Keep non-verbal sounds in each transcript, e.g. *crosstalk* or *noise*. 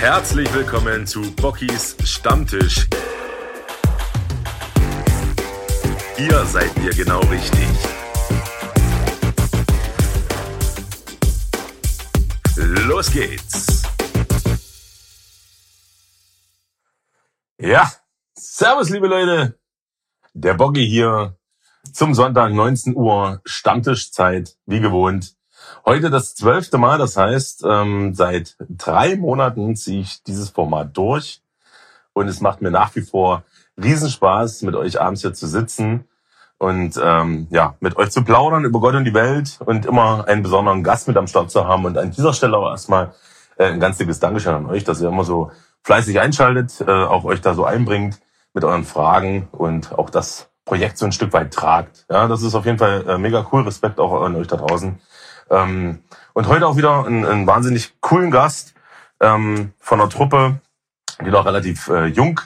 Herzlich willkommen zu Bockys Stammtisch. Hier seid ihr genau richtig. Los geht's. Ja, Servus liebe Leute. Der Boggy hier zum Sonntag 19 Uhr Stammtischzeit, wie gewohnt. Heute das zwölfte Mal, das heißt, ähm, seit drei Monaten ziehe ich dieses Format durch und es macht mir nach wie vor Riesenspaß, mit euch abends hier zu sitzen und ähm, ja, mit euch zu plaudern über Gott und die Welt und immer einen besonderen Gast mit am Start zu haben. Und an dieser Stelle aber erstmal äh, ein ganz dickes Dankeschön an euch, dass ihr immer so fleißig einschaltet, äh, auch euch da so einbringt mit euren Fragen und auch das Projekt so ein Stück weit tragt. Ja, das ist auf jeden Fall äh, mega cool. Respekt auch an euch da draußen. Ähm, und heute auch wieder einen, einen wahnsinnig coolen Gast ähm, von einer Truppe, die noch relativ äh, jung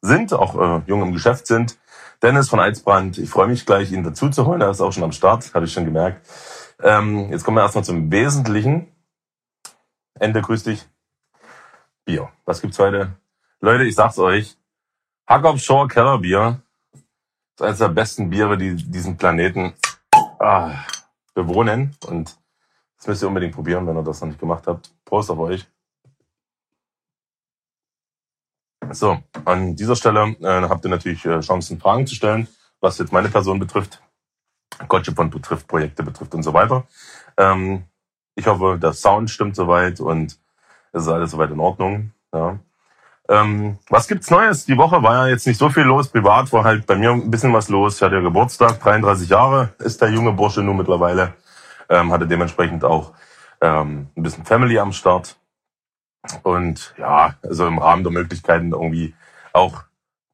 sind, auch äh, jung im Geschäft sind. Dennis von Eidsbrand, ich freue mich gleich, ihn dazu zu holen. Er ist auch schon am Start, habe ich schon gemerkt. Ähm, jetzt kommen wir erstmal zum Wesentlichen. Ende, grüß dich. Bier. Was gibt's heute? Leute, ich sag's euch. Hackop Shore Kellerbier ist eines der besten Biere, die diesen Planeten ah, bewohnen. Und das müsst ihr unbedingt probieren, wenn ihr das noch nicht gemacht habt. Prost auf euch. So, an dieser Stelle äh, habt ihr natürlich äh, Chancen, Fragen zu stellen, was jetzt meine Person betrifft, Gotchipon betrifft, Projekte betrifft und so weiter. Ähm, ich hoffe, der Sound stimmt soweit und es ist alles soweit in Ordnung. Ja. Ähm, was gibt's Neues? Die Woche war ja jetzt nicht so viel los. Privat war halt bei mir ein bisschen was los. Ich hatte ja Geburtstag, 33 Jahre ist der junge Bursche nun mittlerweile. Ähm, hatte dementsprechend auch ähm, ein bisschen Family am Start. Und ja, also im Rahmen der Möglichkeiten irgendwie auch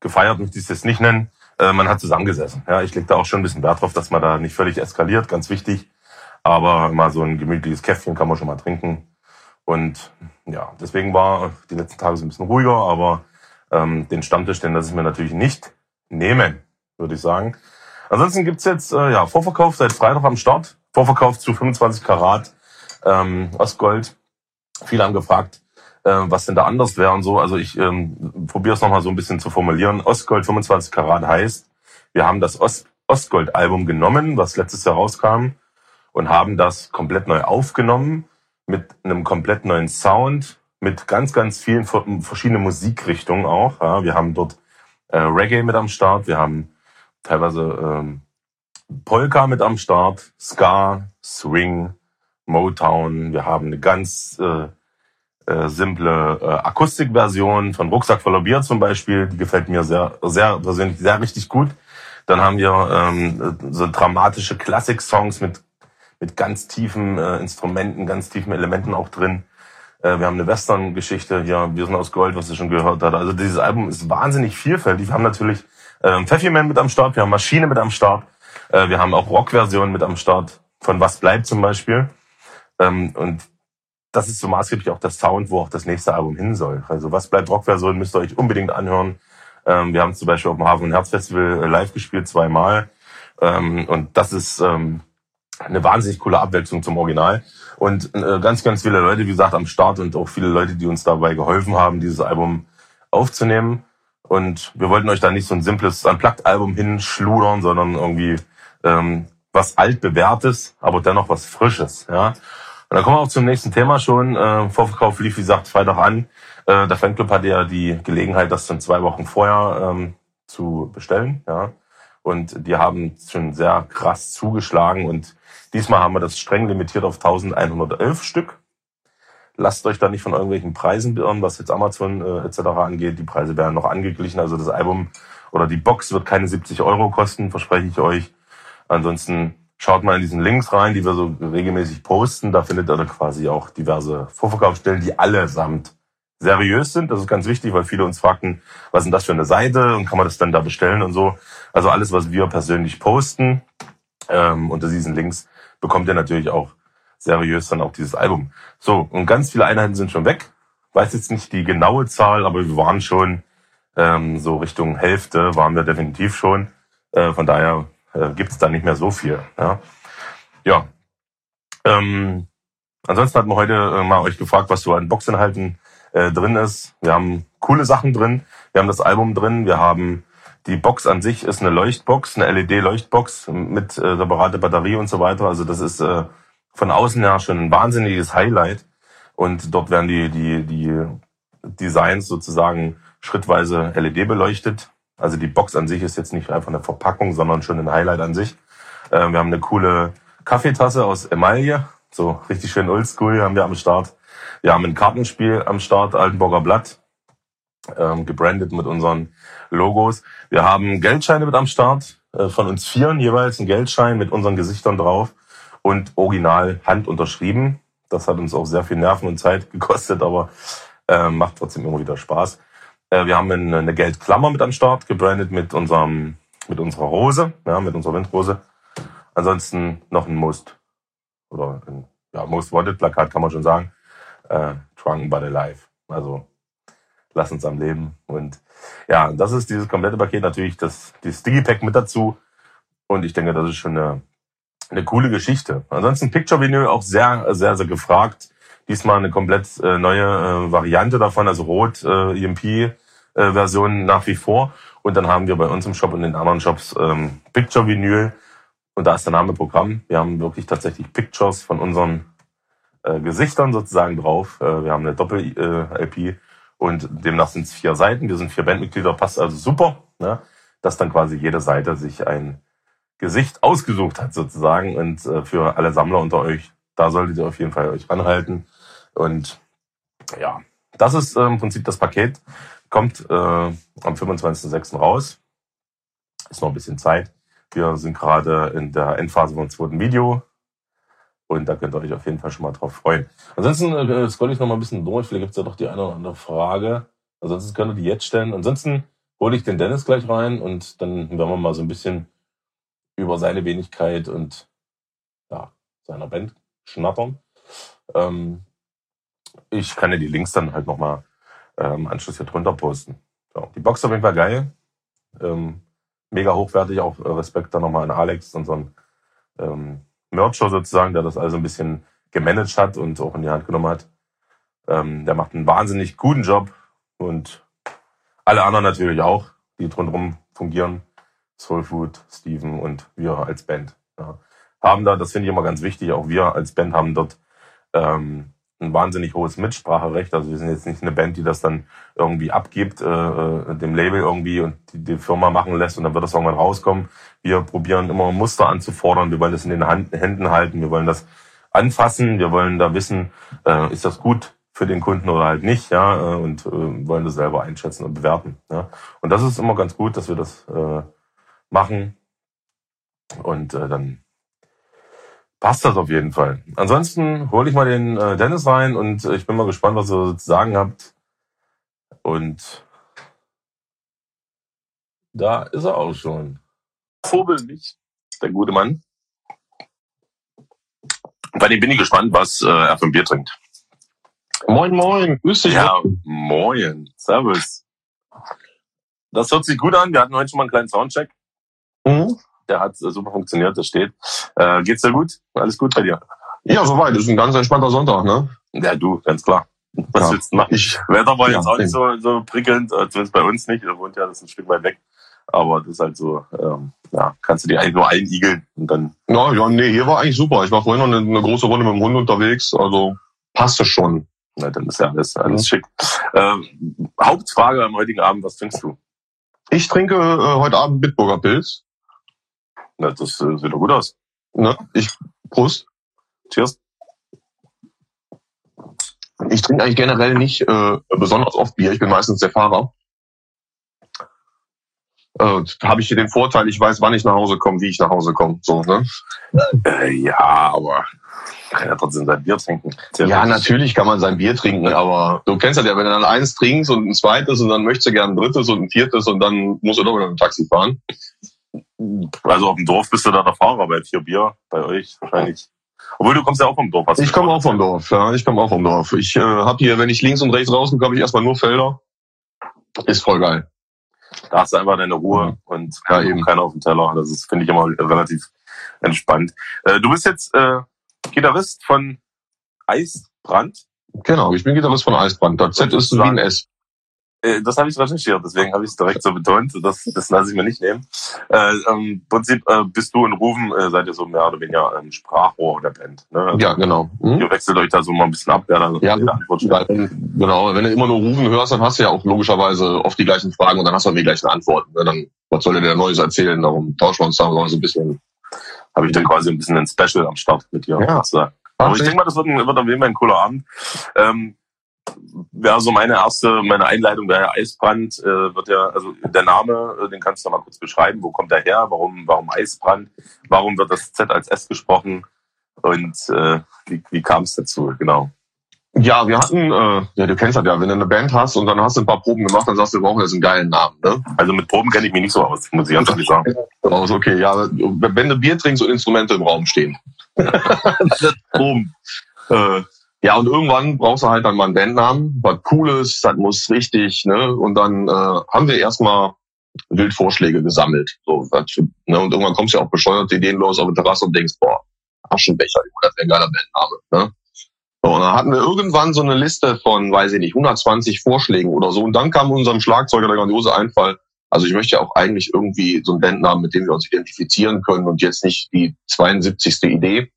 gefeiert, möchte ich es jetzt nicht nennen. Äh, man hat zusammengesessen. Ja, ich lege da auch schon ein bisschen Wert drauf, dass man da nicht völlig eskaliert, ganz wichtig. Aber mal so ein gemütliches Käffchen kann man schon mal trinken. Und ja, deswegen war die letzten Tage so ein bisschen ruhiger, aber ähm, den Stammtisch, den lasse ich mir natürlich nicht nehmen, würde ich sagen. Ansonsten gibt's jetzt äh, ja, Vorverkauf seit Freitag am Start. Vorverkauf zu 25 Karat ähm, Ostgold. Viele haben gefragt, äh, was denn da anders wäre und so. Also ich ähm, probiere es nochmal so ein bisschen zu formulieren. Ostgold 25 Karat heißt, wir haben das Ost Ostgold-Album genommen, was letztes Jahr rauskam, und haben das komplett neu aufgenommen mit einem komplett neuen Sound, mit ganz, ganz vielen verschiedenen Musikrichtungen auch. Ja, wir haben dort äh, Reggae mit am Start, wir haben teilweise ähm, Polka mit am Start, Ska, Swing, Motown. Wir haben eine ganz äh, äh, simple äh, Akustikversion von Rucksack voller Bier zum Beispiel. Die gefällt mir sehr, sehr persönlich sehr richtig gut. Dann haben wir ähm, so dramatische Klassik-Songs mit mit ganz tiefen äh, Instrumenten, ganz tiefen Elementen auch drin. Äh, wir haben eine Western-Geschichte hier, Wir sind aus Gold, was ihr schon gehört habt. Also dieses Album ist wahnsinnig vielfältig. Wir haben natürlich äh, Pfeffi Man mit am Start, wir haben Maschine mit am Start, äh, wir haben auch Rock-Versionen mit am Start, von Was bleibt zum Beispiel. Ähm, und das ist so maßgeblich auch der Sound, wo auch das nächste Album hin soll. Also Was bleibt Rock-Version müsst ihr euch unbedingt anhören. Ähm, wir haben zum Beispiel auf dem Hafen- und Herzfestival äh, live gespielt, zweimal. Ähm, und das ist ähm, eine wahnsinnig coole Abwechslung zum Original. Und äh, ganz, ganz viele Leute, wie gesagt, am Start und auch viele Leute, die uns dabei geholfen haben, dieses Album aufzunehmen. Und wir wollten euch da nicht so ein simples Unplugged-Album hinschludern, sondern irgendwie ähm, was altbewährtes, aber dennoch was Frisches. Ja. Und dann kommen wir auch zum nächsten Thema schon. Äh, Vorverkauf lief, wie gesagt, Freitag an. Äh, der Fanclub hatte ja die Gelegenheit, das dann zwei Wochen vorher ähm, zu bestellen. Ja. Und die haben schon sehr krass zugeschlagen und Diesmal haben wir das streng limitiert auf 1111 Stück. Lasst euch da nicht von irgendwelchen Preisen beirren, was jetzt Amazon äh, etc. angeht. Die Preise werden noch angeglichen. Also das Album oder die Box wird keine 70 Euro kosten, verspreche ich euch. Ansonsten schaut mal in diesen Links rein, die wir so regelmäßig posten. Da findet ihr quasi auch diverse Vorverkaufsstellen, die allesamt seriös sind. Das ist ganz wichtig, weil viele uns fragten, was ist denn das für eine Seite und kann man das dann da bestellen und so. Also alles, was wir persönlich posten ähm, unter diesen Links, bekommt ihr natürlich auch seriös dann auch dieses Album. So, und ganz viele Einheiten sind schon weg. Weiß jetzt nicht die genaue Zahl, aber wir waren schon ähm, so Richtung Hälfte, waren wir definitiv schon. Äh, von daher äh, gibt es da nicht mehr so viel. Ja. ja. Ähm, ansonsten hat man heute äh, mal euch gefragt, was so an Boxinhalten äh, drin ist. Wir haben coole Sachen drin. Wir haben das Album drin. Wir haben die Box an sich ist eine Leuchtbox, eine LED-Leuchtbox mit äh, separate Batterie und so weiter. Also das ist äh, von außen her schon ein wahnsinniges Highlight. Und dort werden die, die, die Designs sozusagen schrittweise LED beleuchtet. Also die Box an sich ist jetzt nicht einfach eine Verpackung, sondern schon ein Highlight an sich. Äh, wir haben eine coole Kaffeetasse aus Emaille, so richtig schön oldschool haben wir am Start. Wir haben ein Kartenspiel am Start, Altenburger Blatt, ähm, gebrandet mit unseren Logos. Wir haben Geldscheine mit am Start, äh, von uns vieren jeweils ein Geldschein mit unseren Gesichtern drauf und original handunterschrieben. Das hat uns auch sehr viel Nerven und Zeit *laughs* gekostet, aber äh, macht trotzdem immer wieder Spaß. Äh, wir haben eine, eine Geldklammer mit am Start, gebrandet mit unserem, mit unserer Rose, ja, mit unserer Windrose. Ansonsten noch ein Most oder ein ja, Most Wanted Plakat kann man schon sagen. Äh, Drunken but Alive. Also lass uns am Leben. Und ja, das ist dieses komplette Paket natürlich das die Sticky Pack mit dazu. Und ich denke, das ist schon eine, eine coole Geschichte. Ansonsten Picture Vinyl auch sehr, sehr, sehr gefragt. Diesmal eine komplett äh, neue äh, Variante davon, also Rot äh, EMP äh, nach wie vor. Und dann haben wir bei uns im Shop und in anderen Shops ähm, Picture Vinyl. Und da ist der Name Programm. Wir haben wirklich tatsächlich Pictures von unseren äh, Gesichtern sozusagen drauf. Äh, wir haben eine Doppel-LP und demnach sind es vier Seiten. Wir sind vier Bandmitglieder, passt also super, ne? dass dann quasi jede Seite sich ein Gesicht ausgesucht hat sozusagen. Und äh, für alle Sammler unter euch, da solltet ihr auf jeden Fall euch ranhalten. Und ja, das ist äh, im Prinzip das Paket. Kommt äh, am 25.06. raus. Ist noch ein bisschen Zeit. Wir sind gerade in der Endphase vom zweiten Video. Und da könnt ihr euch auf jeden Fall schon mal drauf freuen. Ansonsten äh, scroll ich noch mal ein bisschen durch. Vielleicht gibt's ja doch die eine oder andere Frage. Ansonsten könnt ihr die jetzt stellen. Ansonsten hole ich den Dennis gleich rein und dann werden wir mal so ein bisschen über seine Wenigkeit und ja, seiner Band schnattern. Ähm, ich kann ja die Links dann halt nochmal äh, im Anschluss hier drunter posten. So, die Box auf jeden Fall geil. Ähm, mega hochwertig, auch äh, Respekt dann nochmal an Alex, unseren ähm, Mercher sozusagen, der das also ein bisschen gemanagt hat und auch in die Hand genommen hat. Ähm, der macht einen wahnsinnig guten Job und alle anderen natürlich auch, die drumherum fungieren. Soulfood, Steven und wir als Band. Ja. Haben da, das finde ich immer ganz wichtig, auch wir als Band haben dort ähm, ein wahnsinnig hohes Mitspracherecht. Also wir sind jetzt nicht eine Band, die das dann irgendwie abgibt, äh, äh, dem Label irgendwie und die, die Firma machen lässt und dann wird das irgendwann rauskommen. Wir probieren immer Muster anzufordern. Wir wollen das in den Hand, Händen halten. Wir wollen das anfassen. Wir wollen da wissen, äh, ist das gut für den Kunden oder halt nicht, ja, äh, und äh, wollen das selber einschätzen und bewerten. Ja. Und das ist immer ganz gut, dass wir das äh, machen. Und äh, dann passt das auf jeden Fall. Ansonsten hole ich mal den äh, Dennis rein und ich bin mal gespannt, was ihr zu sagen habt. Und da ist er auch schon. Vorbildlich, der gute Mann. Bei dem bin ich gespannt, was äh, er für ein Bier trinkt. Moin, moin, grüß dich. Ja, moin, servus. Das hört sich gut an. Wir hatten heute schon mal einen kleinen Soundcheck. Mhm. Der hat äh, super funktioniert, das steht. Äh, geht's dir gut? Alles gut bei dir? Ja, soweit. Ist ein ganz entspannter Sonntag, ne? Ja, du, ganz klar. Was ja, willst du machen? Ich, Wetter war ja, jetzt auch nicht so, so prickelnd, äh, zumindest bei uns nicht. Er wohnt ja, das ist ein Stück weit weg. Aber das ist halt so, ähm, ja, kannst du dir eigentlich nur einigeln und dann. Ja, ja, nee, hier war eigentlich super. Ich war vorhin noch eine, eine große Runde mit dem Hund unterwegs, also passte schon. Na, dann ist ja alles, alles mhm. schick. Ähm, Hauptfrage am heutigen Abend, was trinkst du? Ich trinke äh, heute Abend Bitburger Pilz. Na, das äh, sieht doch gut aus. Ne? Ich, Prost. Cheers. Ich trinke eigentlich generell nicht äh, besonders oft Bier. Ich bin meistens der Fahrer. Äh, habe ich hier den Vorteil, ich weiß, wann ich nach Hause komme, wie ich nach Hause komme. So, ne? Äh, ja, aber kann ja trotzdem sein Bier trinken. Sehr ja, richtig. natürlich kann man sein Bier trinken, aber du kennst ja, wenn du dann eins trinkst und ein zweites und dann möchtest du gerne ein drittes und ein viertes und dann musst du doch wieder mit dem Taxi fahren. Also auf dem Dorf bist du da der Fahrer bei vier Bier, bei euch wahrscheinlich. Obwohl du kommst ja auch vom Dorf. Ich komme auch vom Dorf, ja, ich komme auch vom Dorf. Ich äh, habe hier, wenn ich links und rechts rauskomme, habe ich erstmal nur Felder. Ist voll geil. Da hast du einfach deine Ruhe mhm. und ja, eben keiner auf dem Teller. Das ist, finde ich, immer relativ entspannt. Äh, du bist jetzt äh, Gitarrist von Eisbrand. Genau, ich bin Gitarrist von Eisbrand. Das Z ist wie ein S. Äh, Das habe ich recherchiert, deswegen habe ich es direkt so betont. Das, das lasse ich mir nicht nehmen. Äh, Im Prinzip äh, bist du und Rufen, äh, seid ihr so mehr oder weniger ein Sprachrohr der Band. Ne? Also Ja, genau. Hm? Ihr wechselt euch da so mal ein bisschen ab, wer da Ja, jede Antwort stellt. Genau, wenn du immer nur Rufen hörst, dann hast du ja auch logischerweise oft die gleichen Fragen und dann hast du auch die gleichen Antworten. Ne? Dann, was soll der dir Neues erzählen? Darum tauschen wir uns da mal so ein bisschen. Habe ich dann quasi ein bisschen ein Special am Start mit dir. Ja. sozusagen. Aber ich denke mal, das wird, ein, wird auf jeden Fall ein cooler Abend. Ähm, wäre so meine erste, meine Einleitung wäre ja Eisbrand, äh, wird ja, also der Name, äh, den kannst du mal kurz beschreiben. Wo kommt der her? Warum, warum Eisbrand? Warum wird das Z als S gesprochen? Und äh, wie, wie kam es dazu? Genau. Ja, wir hatten, äh, ja, du kennst das ja, wenn du eine Band hast und dann hast du ein paar Proben gemacht, dann sagst du, wir brauchen jetzt einen geilen Namen. Ne? Also mit Proben kenne ich mich nicht so aus, muss ich ganz ehrlich sagen. Raus, okay, ja, wenn du Bier trinkst und Instrumente im Raum stehen. *laughs* Proben. Äh, ja, und irgendwann brauchst du halt dann mal einen Bandnamen, was Cooles, das muss richtig, ne? Und dann äh, haben wir erstmal wild Vorschläge gesammelt. So, für, ne? Und irgendwann kommst du ja auch bescheuerte Ideen los auf die Terrasse und denkst, boah, Aschenbecher, das wäre ein geiler Bandname. Ne? So, und dann hatten wir irgendwann so eine Liste von, weiß ich nicht, 120 Vorschlägen oder so. Und dann kam unserem Schlagzeuger der grandiose Einfall, also ich möchte ja auch eigentlich irgendwie so einen Bandnamen, mit dem wir uns identifizieren können und jetzt nicht die 72. Idee.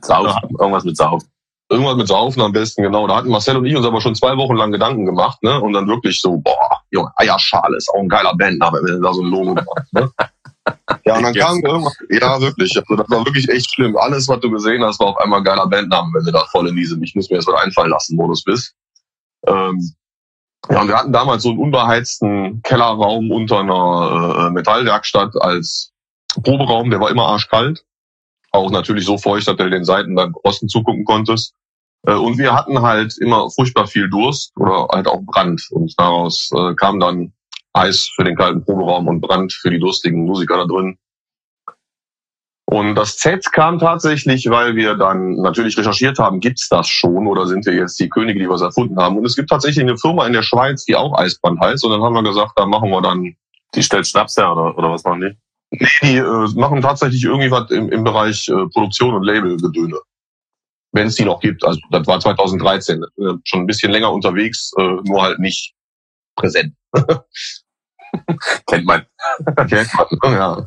Sauf, irgendwas mit Sauf. Irgendwas mit Saufen am besten, genau. Da hatten Marcel und ich uns aber schon zwei Wochen lang Gedanken gemacht, ne? Und dann wirklich so, boah, Junge, Eierschale ist auch ein geiler Bandname, wenn du da so ein Logo machst, ne? *laughs* Ja, und dann kam irgendwas, ja, wirklich, also das war wirklich echt schlimm. Alles, was du gesehen hast, war auf einmal ein geiler Bandname, wenn du da voll in diesem, ich muss mir das was einfallen lassen, Modus bist. Ähm, ja, und wir hatten damals so einen unbeheizten Kellerraum unter einer äh, Metallwerkstatt als Proberaum, der war immer arschkalt. Auch natürlich so feucht, dass du den Seiten beim Osten zugucken konntest. Äh, Und wir hatten halt immer furchtbar viel Durst oder halt auch Brand. Und daraus äh, kam dann Eis für den kalten Proberaum und Brand für die durstigen Musiker da drin. Und das Z kam tatsächlich, weil wir dann natürlich recherchiert haben, gibt's das schon oder sind wir jetzt die Könige, die was erfunden haben? Und es gibt tatsächlich eine Firma in der Schweiz, die auch Eisbrand heißt. Und dann haben wir gesagt, da machen wir dann, Die stellt Schnaps her oder, oder was machen die? die äh, machen tatsächlich irgendwie was im, im Bereich äh, Produktion und Labelgedöne. Wenn es die noch gibt. Also das war 2013, äh, schon ein bisschen länger unterwegs, äh, nur halt nicht präsent. *laughs* Kennt man. Okay. ja,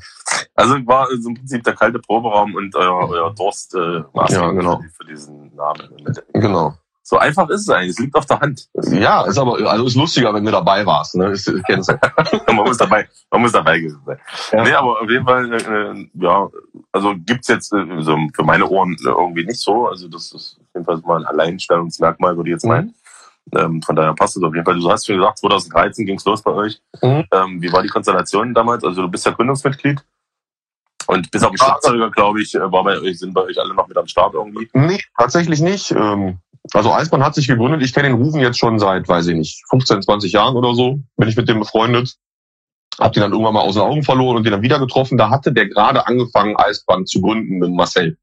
Also war so im Prinzip der kalte Proberaum und euer, euer Durst äh, Ja, genau. für diesen Namen. genau. So einfach ist es eigentlich. Es liegt auf der Hand. Ja, ist aber also ist lustiger, wenn du dabei warst. Ne? Ist, kennst du. *laughs* man muss dabei, man muss dabei gewesen sein. Ja. Nee, aber auf jeden Fall, äh, ja, also gibt's jetzt äh, so für meine Ohren äh, irgendwie nicht so. Also das ist auf jeden Fall mal ein Alleinstellungsmerkmal, würde ich jetzt Mhm. meinen. Ähm, von daher passt es auf jeden Fall. Du hast schon gesagt, 2013 ging's los bei euch. Mhm. Ähm, wie war die Konstellation damals? Also du bist ja Gründungsmitglied. Und bis auf den. Schlagzeuger, glaube ich, äh, war bei euch, sind bei euch alle noch mit am Start irgendwie. Nee, tatsächlich nicht. Ähm, Also Eisbahn hat sich gegründet. Ich kenne den Rufen jetzt schon seit, weiß ich nicht, 15, 20 Jahren oder so. Bin ich mit dem befreundet. Hab den dann irgendwann mal aus den Augen verloren und den dann wieder getroffen. Da hatte der gerade angefangen, Eisbahn zu gründen mit Marcel.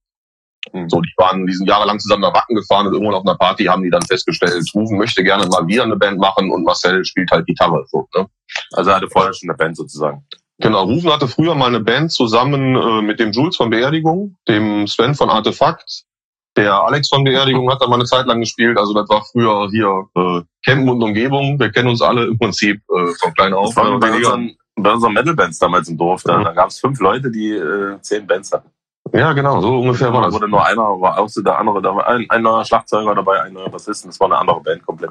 Mhm. So, die waren, die sind jahrelang zusammen nach Wacken gefahren und irgendwann auf einer Party haben die dann festgestellt, Rufen möchte gerne mal wieder eine Band machen und Marcel spielt halt Gitarre. So, ne? Also er hatte vorher schon eine Band sozusagen. Genau, Rufen hatte früher mal eine Band zusammen äh, mit dem Jules von Beerdigung, dem Sven von Artefakt, der Alex von Beerdigung hat da mal eine Zeit lang gespielt. Also das war früher hier äh, Campen und Umgebung. Wir kennen uns alle im Prinzip äh, von klein auf. Das bei weniger. unseren, bei unseren Metal-Bands damals im Dorf. Da, Mhm. da gab es fünf Leute, die äh, zehn Bands hatten. Ja, genau, so ungefähr war Da das. wurde nur einer, war auch so der andere, da war ein, ein neuer Schlagzeuger dabei, ein neuer Bassist, und das war eine andere Band komplett.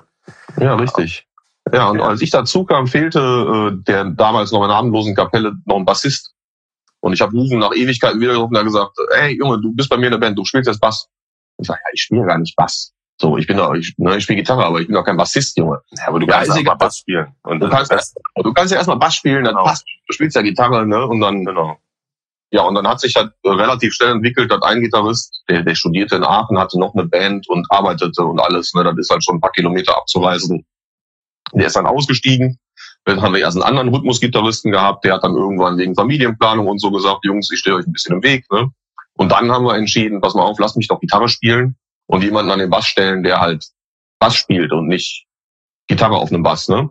Ja, richtig. Ja, und als ich dazu kam, fehlte äh, der damals noch in der namenlosen Kapelle noch ein Bassist. Und ich habe Rufen nach Ewigkeiten wieder gerufen und gesagt, ey Junge, du bist bei mir in der Band, du spielst jetzt Bass. Ich sag, ja, ich spiele gar nicht Bass. So, ich bin doch, ich, ne, ich spiele Gitarre, aber ich bin doch kein Bassist, Junge. Ja, aber du Ja, kannst einfach egal. Bass spielen. Und Du kannst, erst, du kannst ja erstmal Bass spielen, dann Genau. passt. Du spielst ja Gitarre, ne? Und dann, genau. ja, und dann hat sich halt relativ schnell entwickelt, dass ein Gitarrist, der, der studierte in Aachen, hatte noch eine Band und arbeitete und alles, ne? Das ist halt schon ein paar Kilometer abzureisen. Der ist dann ausgestiegen. Dann haben wir erst einen anderen Rhythmusgitarristen gehabt, der hat dann irgendwann wegen Familienplanung und so gesagt, Jungs, ich stehe euch ein bisschen im Weg, ne? Und dann haben wir entschieden, pass mal auf, lass mich doch Gitarre spielen und jemanden an den Bass stellen, der halt Bass spielt und nicht Gitarre auf einem Bass, ne?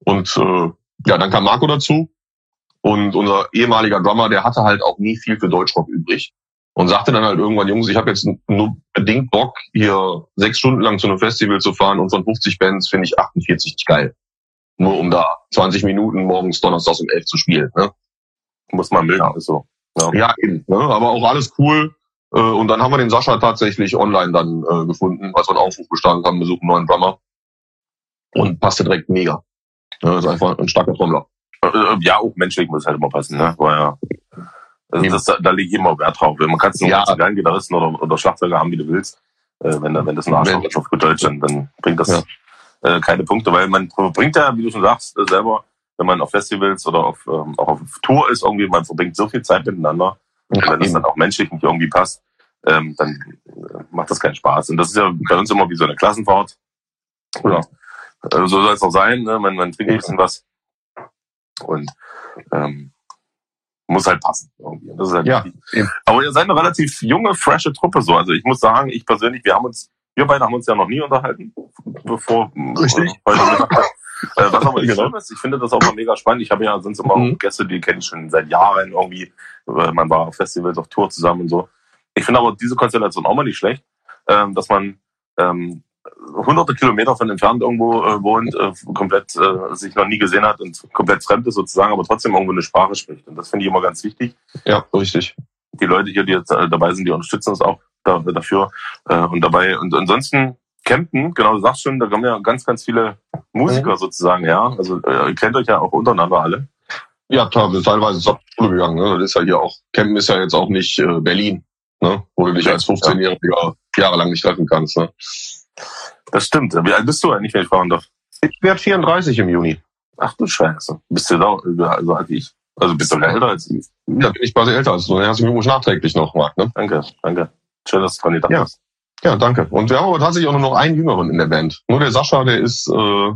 Und äh, ja, dann kam Marco dazu und unser ehemaliger Drummer, der hatte halt auch nie viel für Deutschrock übrig. und sagte dann halt irgendwann, Jungs, ich habe jetzt nur bedingt Bock, hier sechs Stunden lang zu einem Festival zu fahren und von 50 Bands finde ich 48 geil. Nur um da 20 Minuten morgens donnerstags um 11 zu spielen. Ne? Muss man mögen, Ja. ist so. Ja, eben. Ne? Aber auch alles cool. Äh, Und dann haben wir den Sascha tatsächlich online dann äh, gefunden, als wir einen Aufruf gestartet haben, wir suchen einen neuen Drummer. Und passte direkt mega. Ja, ist einfach ein starker Trommler. Äh, äh, Ja, auch menschlich muss halt immer passen, ne? Weil ja, also das, da lege ich immer Wert drauf. Man kann es nur Ja. ja. geilen Gitarristen oder, oder Schlagzeuger haben, wie du willst. Äh, wenn, da- wenn das ein Arschloch ist auf gut Deutsch, dann, dann bringt das Ja. äh, keine Punkte, weil man verbringt ja, wie du schon sagst, selber, wenn man auf Festivals oder auf, ähm, auch auf Tour ist, irgendwie, man verbringt so viel Zeit miteinander. Und wenn das eben. dann auch menschlich nicht irgendwie passt, ähm, dann äh, macht das keinen Spaß. Und das ist ja bei uns immer wie so eine Klassenfahrt. Ja. Äh, so soll es auch sein. Ne? Man, man trinkt ein bisschen was. Und ähm, muss halt passen. Irgendwie. Das ist halt Ja, eben. Aber ihr seid eine relativ junge, frische Truppe so. Also ich muss sagen, ich persönlich, wir haben uns, wir beide haben uns ja noch nie unterhalten, bevor Richtig. heute Mittag. Äh, was aber *laughs* nicht Genau. schlimm ist, ich finde das auch mal mega spannend. Ich habe ja sonst immer Mhm. auch Gäste, die kenne ich schon seit Jahren irgendwie. Äh, Man war auf Festivals, auf Tour zusammen und so. Ich finde aber diese Konstellation auch mal nicht schlecht, ähm, dass man ähm, hunderte Kilometer von entfernt irgendwo äh, wohnt, äh, komplett äh, sich noch nie gesehen hat und komplett fremd ist sozusagen, aber trotzdem irgendwo eine Sprache spricht. Und das finde ich immer ganz wichtig. Ja, richtig. Die Leute hier, die jetzt äh, dabei sind, die unterstützen uns auch da, dafür äh, und dabei. Und ansonsten campen, genau, du sagst schon, da kommen ja ganz, ganz viele Musiker sozusagen, ja. Also äh, ihr kennt euch ja auch untereinander alle. Ja, klar, wir sind teilweise zur Schule gegangen. Ne? Das ist ja hier auch, Campen ist ja jetzt auch nicht äh, Berlin, ne? wo du dich als 15-Jähriger jahrelang nicht treffen kannst. Ne? Das stimmt. Wie alt bist du eigentlich, wenn ich fragen darf? Ich werde 34 im Juni. Ach du Scheiße. Bist du da so alt wie ich? Also bist du älter als ich? Ja, bin ich quasi älter als du. Herzlichen Glückwunsch nachträglich noch, Marc. Ne? Danke, danke. Schön, dass du dran gedacht Ja. hast. Ja, danke. Und wir haben aber tatsächlich auch nur noch einen Jüngeren in der Band. Nur der Sascha, der ist äh,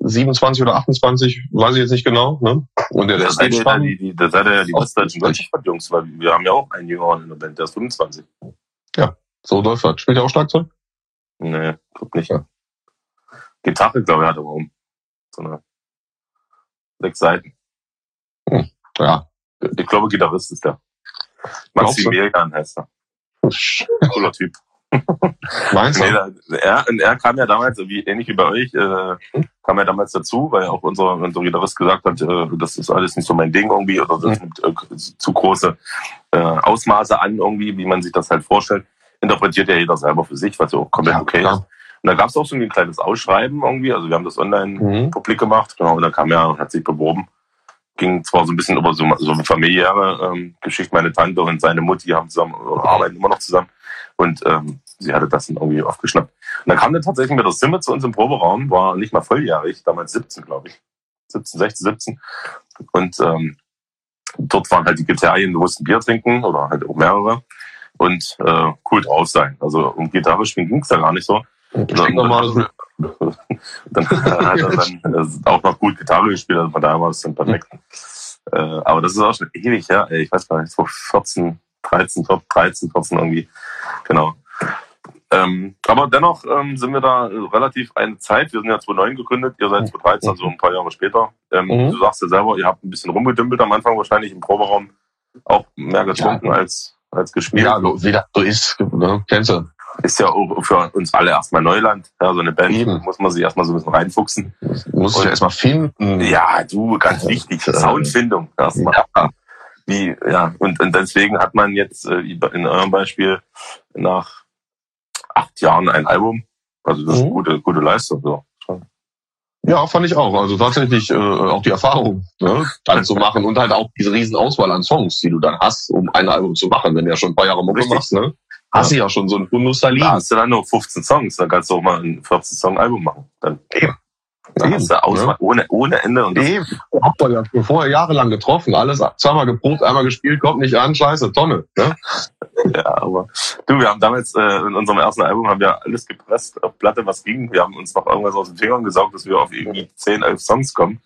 27 oder 28, weiß ich jetzt nicht genau. Ne? Und der Da Rest seid ihr ja die, die, da seid ihr ja die Auch westdeutschen Deutschland-Jungs, weil wir haben ja auch einen Jüngeren in der Band, der ist 25. so läuft das. Spielt er auch Schlagzeug? Nee, guck nicht. Ja. Gitarre, glaube ich, hat er oben. So eine sechs Seiten. Ja. Ich glaube, Gitarrist ist der. Maximilian heißt er. Cooler Typ. Meinst du? Nee, da, er, er kam ja damals, wie, ähnlich wie bei euch, äh, kam er damals dazu, weil auch unser, unser Gitarrist gesagt hat, äh, das ist alles nicht so mein Ding irgendwie oder das nimmt äh, zu große äh, Ausmaße an irgendwie, wie man sich das halt vorstellt. Interpretiert ja jeder selber für sich, was ja auch komplett Ja, okay klar. ist. Und da gab es auch so ein kleines Ausschreiben irgendwie, also wir haben das online Mhm. publik gemacht, genau, und dann kam er und hat sich beworben. Ging zwar so ein bisschen über so, so eine familiäre ähm, Geschichte, meine Tante und seine Mutti haben zusammen, oder arbeiten immer noch zusammen. Und ähm, sie hatte das dann irgendwie aufgeschnappt. Und dann kam dann tatsächlich mit der Simme zu uns im Proberaum, war nicht mal volljährig, damals 17, glaube ich. 17, 16, 17. Und ähm, dort waren halt die Kriterien, du musst ein Bier trinken oder halt auch mehrere und äh, cool drauf sein. Also um Gitarre spielen ging's da gar nicht so. Stinknormales *laughs* normales dann hat er dann äh, auch noch gut Gitarre gespielt, also von daher war es dann perfekt. Äh, aber das ist auch schon ewig her, ey, ich weiß gar nicht, so 14, 13, Top 13, 14 irgendwie. Genau. Ähm, aber dennoch ähm, sind wir da äh, relativ eine Zeit. Wir sind ja 2009 gegründet, ihr seid 2013, also ein paar Jahre später. Ähm, Mhm. Du sagst ja selber, ihr habt ein bisschen rumgedümpelt am Anfang wahrscheinlich im Proberaum. Auch mehr getrunken Ja. als, als gespielt. Ja, so, wie das so ist. Ne? Kennst du? Ist ja auch für uns alle erstmal Neuland. Ja, so eine Band Eben. muss man sich erstmal so ein bisschen reinfuchsen. Muss ich ja erstmal finden. Ja, du, ganz wichtig. Soundfindung erstmal. Ja. Wie, ja, und, und deswegen hat man jetzt äh, in eurem Beispiel nach acht Jahren ein Album. Also das ist eine Mhm. gute, gute Leistung. So. Ja, fand ich auch. Also tatsächlich äh, auch die Erfahrung, ne, dann zu machen und halt auch diese riesen Auswahl an Songs, die du dann hast, um ein Album zu machen. Wenn du ja schon ein paar Jahre Mucke machst, ne, hast du ja schon so ein Fundus da Da liegen. hast du dann nur 15 Songs, dann kannst du auch mal ein 14-Song-Album machen. Dann, Eben. Dann hast du Auswahl Ja. ohne, ohne Ende. Und das, Eben. Habt ihr ja vorher jahrelang getroffen, alles zweimal geprobt, einmal gespielt, kommt nicht an, scheiße, Tonne. Ne? *laughs* Ja, aber du, wir haben damals äh, in unserem ersten Album haben wir alles gepresst auf Platte, was ging. Wir haben uns noch irgendwas aus den Fingern gesaugt, dass wir auf irgendwie 10, 11 Songs kommen,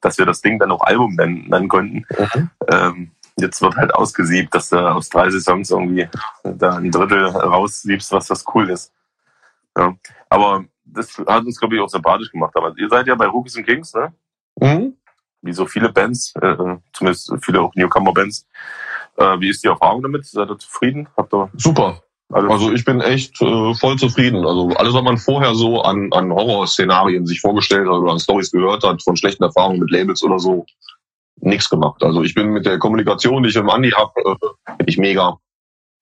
dass wir das Ding dann auch Album nennen, nennen konnten. Mhm. Ähm, jetzt wird halt ausgesiebt, dass du aus 30 Songs irgendwie da ein Drittel raussiebst, was das cool ist. Ja. Aber das hat uns, glaube ich, auch sympathisch gemacht. Aber ihr seid ja bei Rookies and Kings, ne? Mhm. wie so viele Bands, äh, zumindest viele auch Newcomer-Bands, Äh, wie ist die Erfahrung damit? Seid ihr zufrieden? Habt ihr Super. alles Also ich bin echt äh, voll zufrieden. Also alles, was man vorher so an, an Horrorszenarien sich vorgestellt hat oder an Stories gehört hat, von schlechten Erfahrungen mit Labels oder so, nichts gemacht. Also ich bin mit der Kommunikation, die ich im Andi habe, äh, bin ich mega.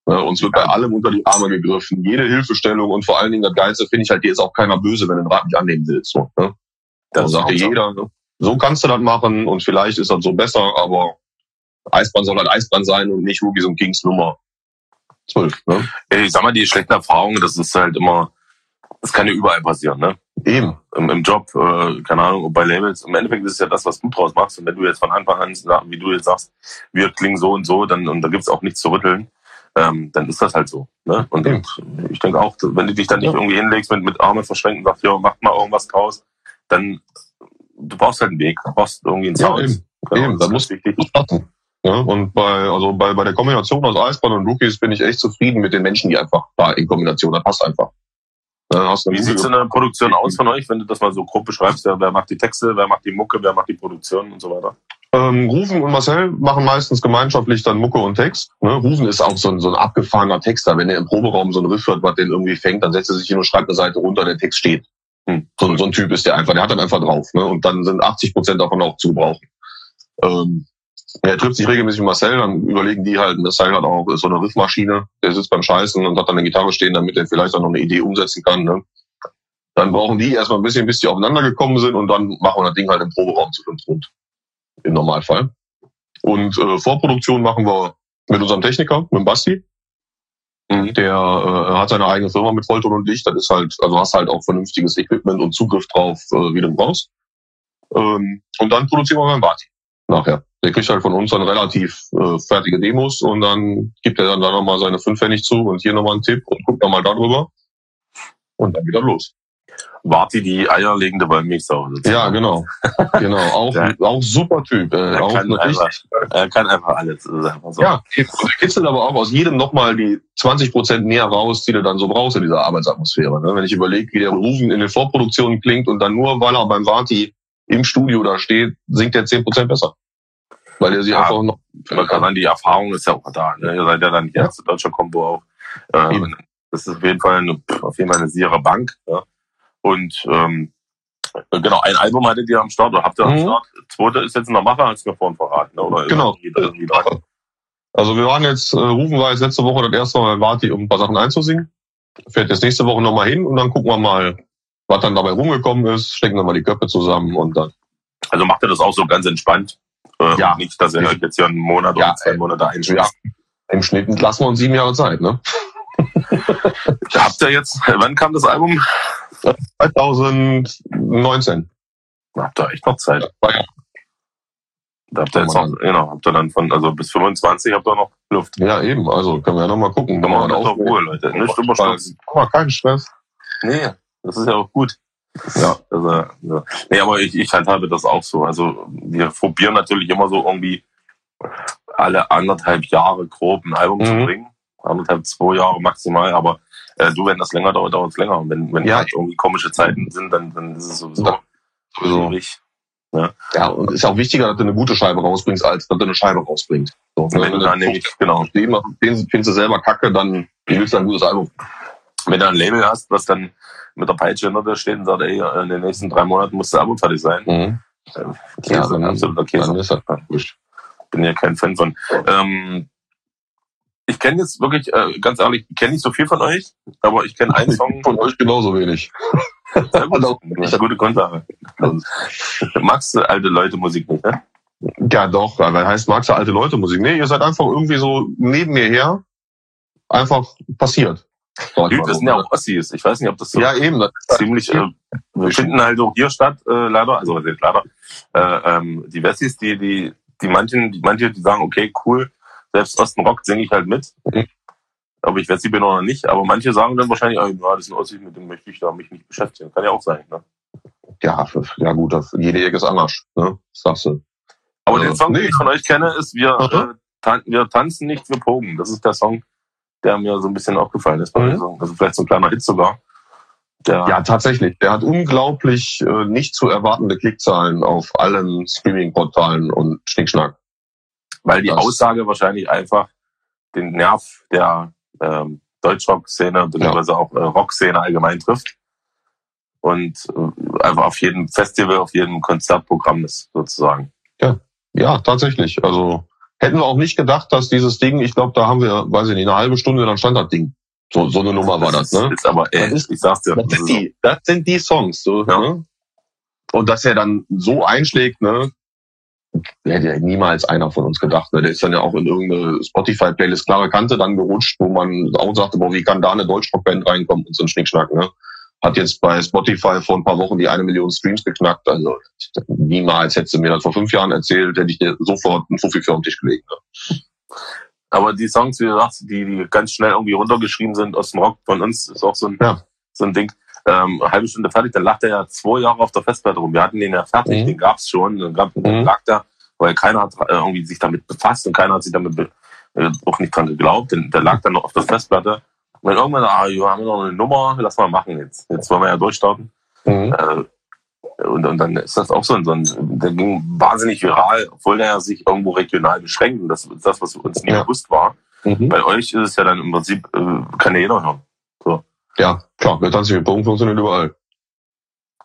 Ne, uns wird bei allem unter die Arme gegriffen, jede Hilfestellung und vor allen Dingen das Geilste finde ich halt, dir ist auch keiner böse, wenn du den Rat nicht annehmen willst. So, ne? Da Das sagt dir jeder, ne? so kannst du das machen und vielleicht ist das so besser, aber Eisbahn soll halt Eisbahn sein und nicht Rookies und Kings Nummer 12. Ne? Ey, Ich sag mal, die schlechten Erfahrungen, das ist halt immer, das kann ja überall passieren, ne? Eben. Im, im Job, äh, keine Ahnung, bei Labels. Im Endeffekt ist es ja das, was du draus machst. Und wenn du jetzt von Anfang an, wie du jetzt sagst, wir klingen so und so, dann und da gibt's auch nichts zu rütteln, ähm, dann ist das halt so. Ne? Und, und ich denke auch, wenn du dich dann nicht Ja. irgendwie hinlegst mit, mit Armen verschränken und sagst, ja, mach mal irgendwas draus, dann du brauchst halt einen Weg, du brauchst irgendwie einen Ja, Sound. eben. Genau, Eben, da ist wichtig. passen. Ja, und bei, also bei, bei der Kombination aus Eisbahn und Rookies bin ich echt zufrieden mit den Menschen, die einfach da in Kombination, das passt einfach. Ja, eine Wie sieht's in der Produktion aus von euch, wenn du das mal so grob beschreibst? Ja, wer macht die Texte, wer macht die Mucke, wer macht die Produktion und so weiter? Ähm, Rufen und Marcel machen meistens gemeinschaftlich dann Mucke und Text. Ne? Rufen ist auch so ein, so ein abgefahrener Texter. Wenn er im Proberaum so einen Riff hört, was den irgendwie fängt, dann setzt er sich hin und schreibt eine Seite runter, der Text steht. Hm. So, ein- so ein Typ ist der einfach, der hat dann einfach drauf. Ne? Und dann sind 80 Prozent davon auch zu gebrauchen. Ähm, er trifft sich regelmäßig mit Marcel, dann überlegen die halt, Marcel hat auch so eine Riffmaschine, der sitzt beim Scheißen und hat dann eine Gitarre stehen, damit er vielleicht dann noch eine Idee umsetzen kann. Ne? Dann brauchen die erstmal ein bisschen, bis die aufeinander gekommen sind und dann machen wir das Ding halt im Proberaum zu fünf rund. Im Normalfall. Und äh, Vorproduktion machen wir mit unserem Techniker, mit dem Basti. Mhm. Der äh, hat seine eigene Firma mit Vollton und Licht. Das ist halt, also hast halt auch vernünftiges Equipment und Zugriff drauf, äh, wie du brauchst. Ähm, und dann produzieren wir beim Basti nachher. Der kriegt halt von uns dann relativ äh, fertige Demos und dann gibt er dann da nochmal seine fünf Pfennig zu und hier nochmal einen Tipp und guckt nochmal darüber. Und dann wieder los. Warti, die eierlegende Wollmilchsau. Ja, genau. *laughs* Genau. Auch, Ja. auch super Typ. Äh, Er auch kann, einfach, er kann einfach alles. Ist einfach so. ja, kitzelt aber auch aus jedem nochmal die 20 Prozent mehr raus, die du dann so brauchst in dieser Arbeitsatmosphäre. Ne? Wenn ich überlege, wie der Rufen in den Vorproduktionen klingt und dann nur, weil er beim Vati im Studio da steht, singt er 10 Prozent besser. Weil er sich Ja. einfach noch... Man kann dann die Erfahrung ist ja auch da. Ne? Ihr seid ja dann die Ja. erste deutsche Kombo auch. Ähm, das ist auf jeden Fall eine, auf jeden Fall eine sichere Bank. Ja? Und ähm, genau, ein Album hattet ihr am Start oder habt ihr am Mhm. Start. Zweite ist jetzt in der Mache, als mir vorhin verraten. Oder Genau. Also wir waren jetzt, äh, Rufen war jetzt letzte Woche das erste Mal bei Vati, um ein paar Sachen einzusingen. Fährt jetzt nächste Woche nochmal hin und dann gucken wir mal, was dann dabei rumgekommen ist, stecken wir mal die Köpfe zusammen und dann Also macht ihr das auch so ganz entspannt? Äh, Ja. Nicht, dass ihr euch jetzt hier einen Monat Ja, oder zwei Monate einschließt. ja, im Schnitt lassen wir uns sieben Jahre Zeit, ne? *laughs* Habt ihr jetzt, wann kam das Album? 2019. Habt ihr echt noch Zeit. Jahre. Da habt ihr jetzt noch, genau, habt ihr dann von, also bis 25 habt ihr noch Luft. Ja, eben. Also können wir ja nochmal gucken. Kann man Wenn wir aufnehmen. Ruhe, Leute. Nicht überstürzen. Aber keinen Stress. Nee, das ist ja auch gut. Ja. Also, ja. Nee, aber ich, ich handhabe das auch so. Also wir probieren natürlich immer so irgendwie alle anderthalb Jahre grob ein Album zu Mhm. bringen. Anderthalb, zwei Jahre maximal, aber äh, du, wenn das länger dauert, dauert es länger. Und wenn, wenn Ja. halt irgendwie komische Zeiten sind, dann, dann ist es sowieso Ja. Also, schwierig. ja, und ist ja auch wichtiger, dass du eine gute Scheibe rausbringst, als dass du eine Scheibe rausbringst. So, Wenn du dann nämlich, genau, den, findest du selber kacke, dann willst du ein gutes Album. wenn du ein Label hast, was dann mit der Peitsche hinter dir steht und sagt, ey, in den nächsten drei Monaten muss das Album fertig sein. Mhm. Käse, Ja, dann- absoluter Käse. Dann ist das wurscht. bin ja kein Fan von. Ähm, ich kenne jetzt wirklich, äh, ganz ehrlich, ich kenne nicht so viel von euch, aber ich kenne einen *laughs* Song. Von euch genauso wenig. Sehr gut. Das ist eine gute Grundlage. Magst du alte Leute Musik nicht, ne? Ja, doch. Weil heißt, magst du alte Leute Musik? Nee, ihr seid einfach irgendwie so neben mir her. Einfach passiert. Dude, mal das sind ja auch Ossis. Ich weiß nicht, ob das so ja, eben. Ziemlich, äh, wir finden halt auch hier statt, äh, leider, also leider, äh, ähm, die Wessis, die, die, die manchen, die manche, die sagen, okay, cool, selbst Osten Rock singe ich halt mit. Mhm. Ob ich Wessi bin oder nicht, aber manche sagen dann wahrscheinlich, oh, ja, das ist ein Ossi, mit dem möchte ich da mich nicht beschäftigen. Kann ja auch sein, ne? ja, ja gut, das, jede Ecke ist anders. Ne? Das sagst du. Aber Ja. den Song, den Nee. ich von euch kenne, ist wir, äh, tan wir tanzen nicht, wir pogen. Das ist der Song, der mir so ein bisschen aufgefallen ist. bei Mhm. Also vielleicht so ein kleiner Hit sogar. Der, Ja, tatsächlich. Der hat unglaublich äh, nicht zu erwartende Klickzahlen auf allen Streaming-Portalen und Schnickschnack. Weil die das Aussage wahrscheinlich einfach den Nerv der ähm, Deutschrock-Szene, beziehungsweise ja. auch äh, Rock-Szene allgemein trifft. Und äh, einfach auf jedem Festival, auf jedem Konzertprogramm ist, sozusagen. Ja, ja, tatsächlich. Also hätten wir auch nicht gedacht, dass dieses Ding, ich glaube, da haben wir, weiß ich nicht, eine halbe Stunde, dann stand das Ding. So, so eine Nummer war das, ne? Ist aber, ey, das ist, ich sag's dir. Das, sind die, das sind die Songs, so, ja. ne? Und dass er dann so einschlägt, ne? Hätte ja niemals einer von uns gedacht. Ne? Der ist dann ja auch in irgendeine Spotify-Playlist klare Kante dann gerutscht, wo man auch sagte, boah, wie kann da eine Deutschrock-Band reinkommen und so ein Schnickschnack, ne? Hat jetzt bei Spotify vor ein paar Wochen die eine Million Streams geknackt. Also niemals hättest du mir das vor fünf Jahren erzählt, hätte ich dir sofort einen Fuffi für den Tisch gelegt. Ne? Aber die Songs, wie du sagst, die, die ganz schnell irgendwie runtergeschrieben sind aus dem Rock von uns, ist auch so ein, ja. so ein Ding. Ähm, eine halbe Stunde fertig, dann lag der ja zwei Jahre auf der Festplatte rum. Wir hatten den ja fertig, mhm. den gab's schon, dann, gab, dann mhm. lag der, weil keiner hat äh, irgendwie sich damit befasst und keiner hat sich damit äh, auch nicht dran geglaubt. Denn der lag dann noch auf der Festplatte und dann irgendwann, ah, wir haben noch eine Nummer, lass mal machen jetzt. Jetzt wollen wir ja durchstarten. Mhm. Äh, und, und dann ist das auch so ein, so ein, der ging wahnsinnig viral, obwohl er sich irgendwo regional beschränkt. Und das ist das, was uns nie ja. bewusst war. Mhm. Bei euch ist es ja dann im Prinzip, äh, kann ja jeder hören. Ja, klar, der tanzliche Punkt funktioniert überall.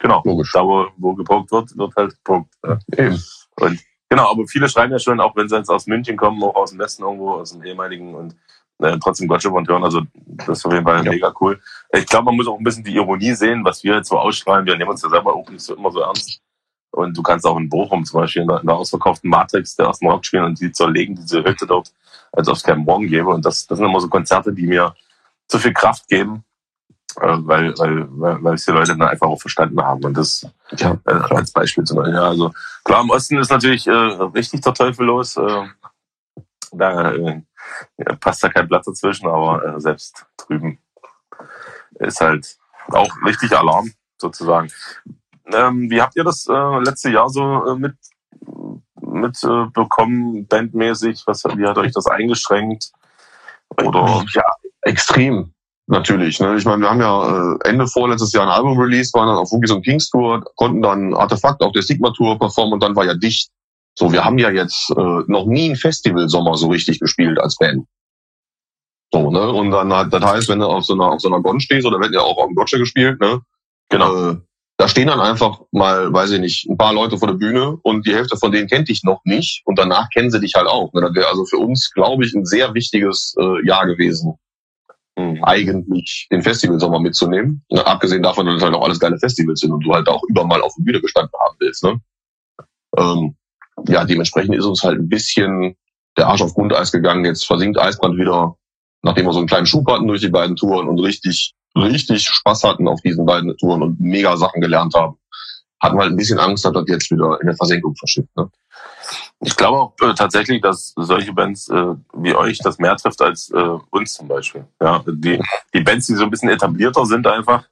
Genau. Logisch. Da, wo, wo gepunkt wird, wird halt gepunkt. Ja. Eben. Und genau, aber viele schreiben ja schon, auch wenn sie jetzt aus München kommen, auch aus dem Westen irgendwo, aus dem ehemaligen und äh, trotzdem Gotcha-Bond hören. Also das ist auf jeden Fall ja. mega cool. Ich glaube, man muss auch ein bisschen die Ironie sehen, was wir jetzt so ausstrahlen. Wir nehmen uns ja selber auch nicht so immer so ernst. Und du kannst auch in Bochum zum Beispiel in der, in der ausverkauften Matrix der ersten Rock spielen und die zerlegen diese Hütte dort, als ob es keinen Morgen gäbe. Und das, das sind immer so Konzerte, die mir zu viel Kraft geben, weil, weil, weil, weil es die Leute dann einfach auch verstanden haben. Und das ja, äh, als Beispiel zu nennen. Ja, also klar, im Osten ist natürlich äh, richtig der Teufel los. Äh, da äh, passt da kein Platz dazwischen, aber äh, selbst drüben ist halt auch richtig Alarm sozusagen. Ähm, wie habt ihr das äh, letzte Jahr so äh, mit mit äh, bandmäßig? Was, wie hat euch das eingeschränkt? Oder? Ja, extrem. Natürlich. Ne? Ich meine, wir haben ja äh, Ende vorletztes Jahr ein Album released, waren dann auf Wookies und Kings Tour, konnten dann Artefakt auf der Sigma Tour performen und dann war ja dicht. So, wir haben ja jetzt äh, noch nie ein Festival-Sommer so richtig gespielt als Band. So, ne? Und dann hat, das heißt, wenn du auf so einer, auf so einer Gon stehst, oder werden ja auch auf dem Gotcha gespielt, ne? Genau. Äh, da stehen dann einfach mal, weiß ich nicht, ein paar Leute vor der Bühne und die Hälfte von denen kennt dich noch nicht und danach kennen sie dich halt auch. Ne? Das wäre also für uns, glaube ich, ein sehr wichtiges äh, Jahr gewesen. Eigentlich den Festivalsommer mitzunehmen. Ne? Abgesehen davon, dass das halt auch alles geile Festivals sind und du halt auch überall mal auf der Bühne gestanden haben willst. Ne? Ähm, ja, dementsprechend ist uns halt ein bisschen der Arsch auf Grundeis gegangen. Jetzt versinkt Eisbrand wieder, nachdem wir so einen kleinen Schub hatten durch die beiden Touren und richtig, richtig Spaß hatten auf diesen beiden Touren und mega Sachen gelernt haben. Hatten wir halt ein bisschen Angst, dass das jetzt wieder in der Versenkung verschippt. Ne? Ich glaube auch äh, tatsächlich, dass solche Bands äh, wie euch das mehr trifft als äh, uns zum Beispiel. Ja, die, die Bands, die so ein bisschen etablierter sind einfach,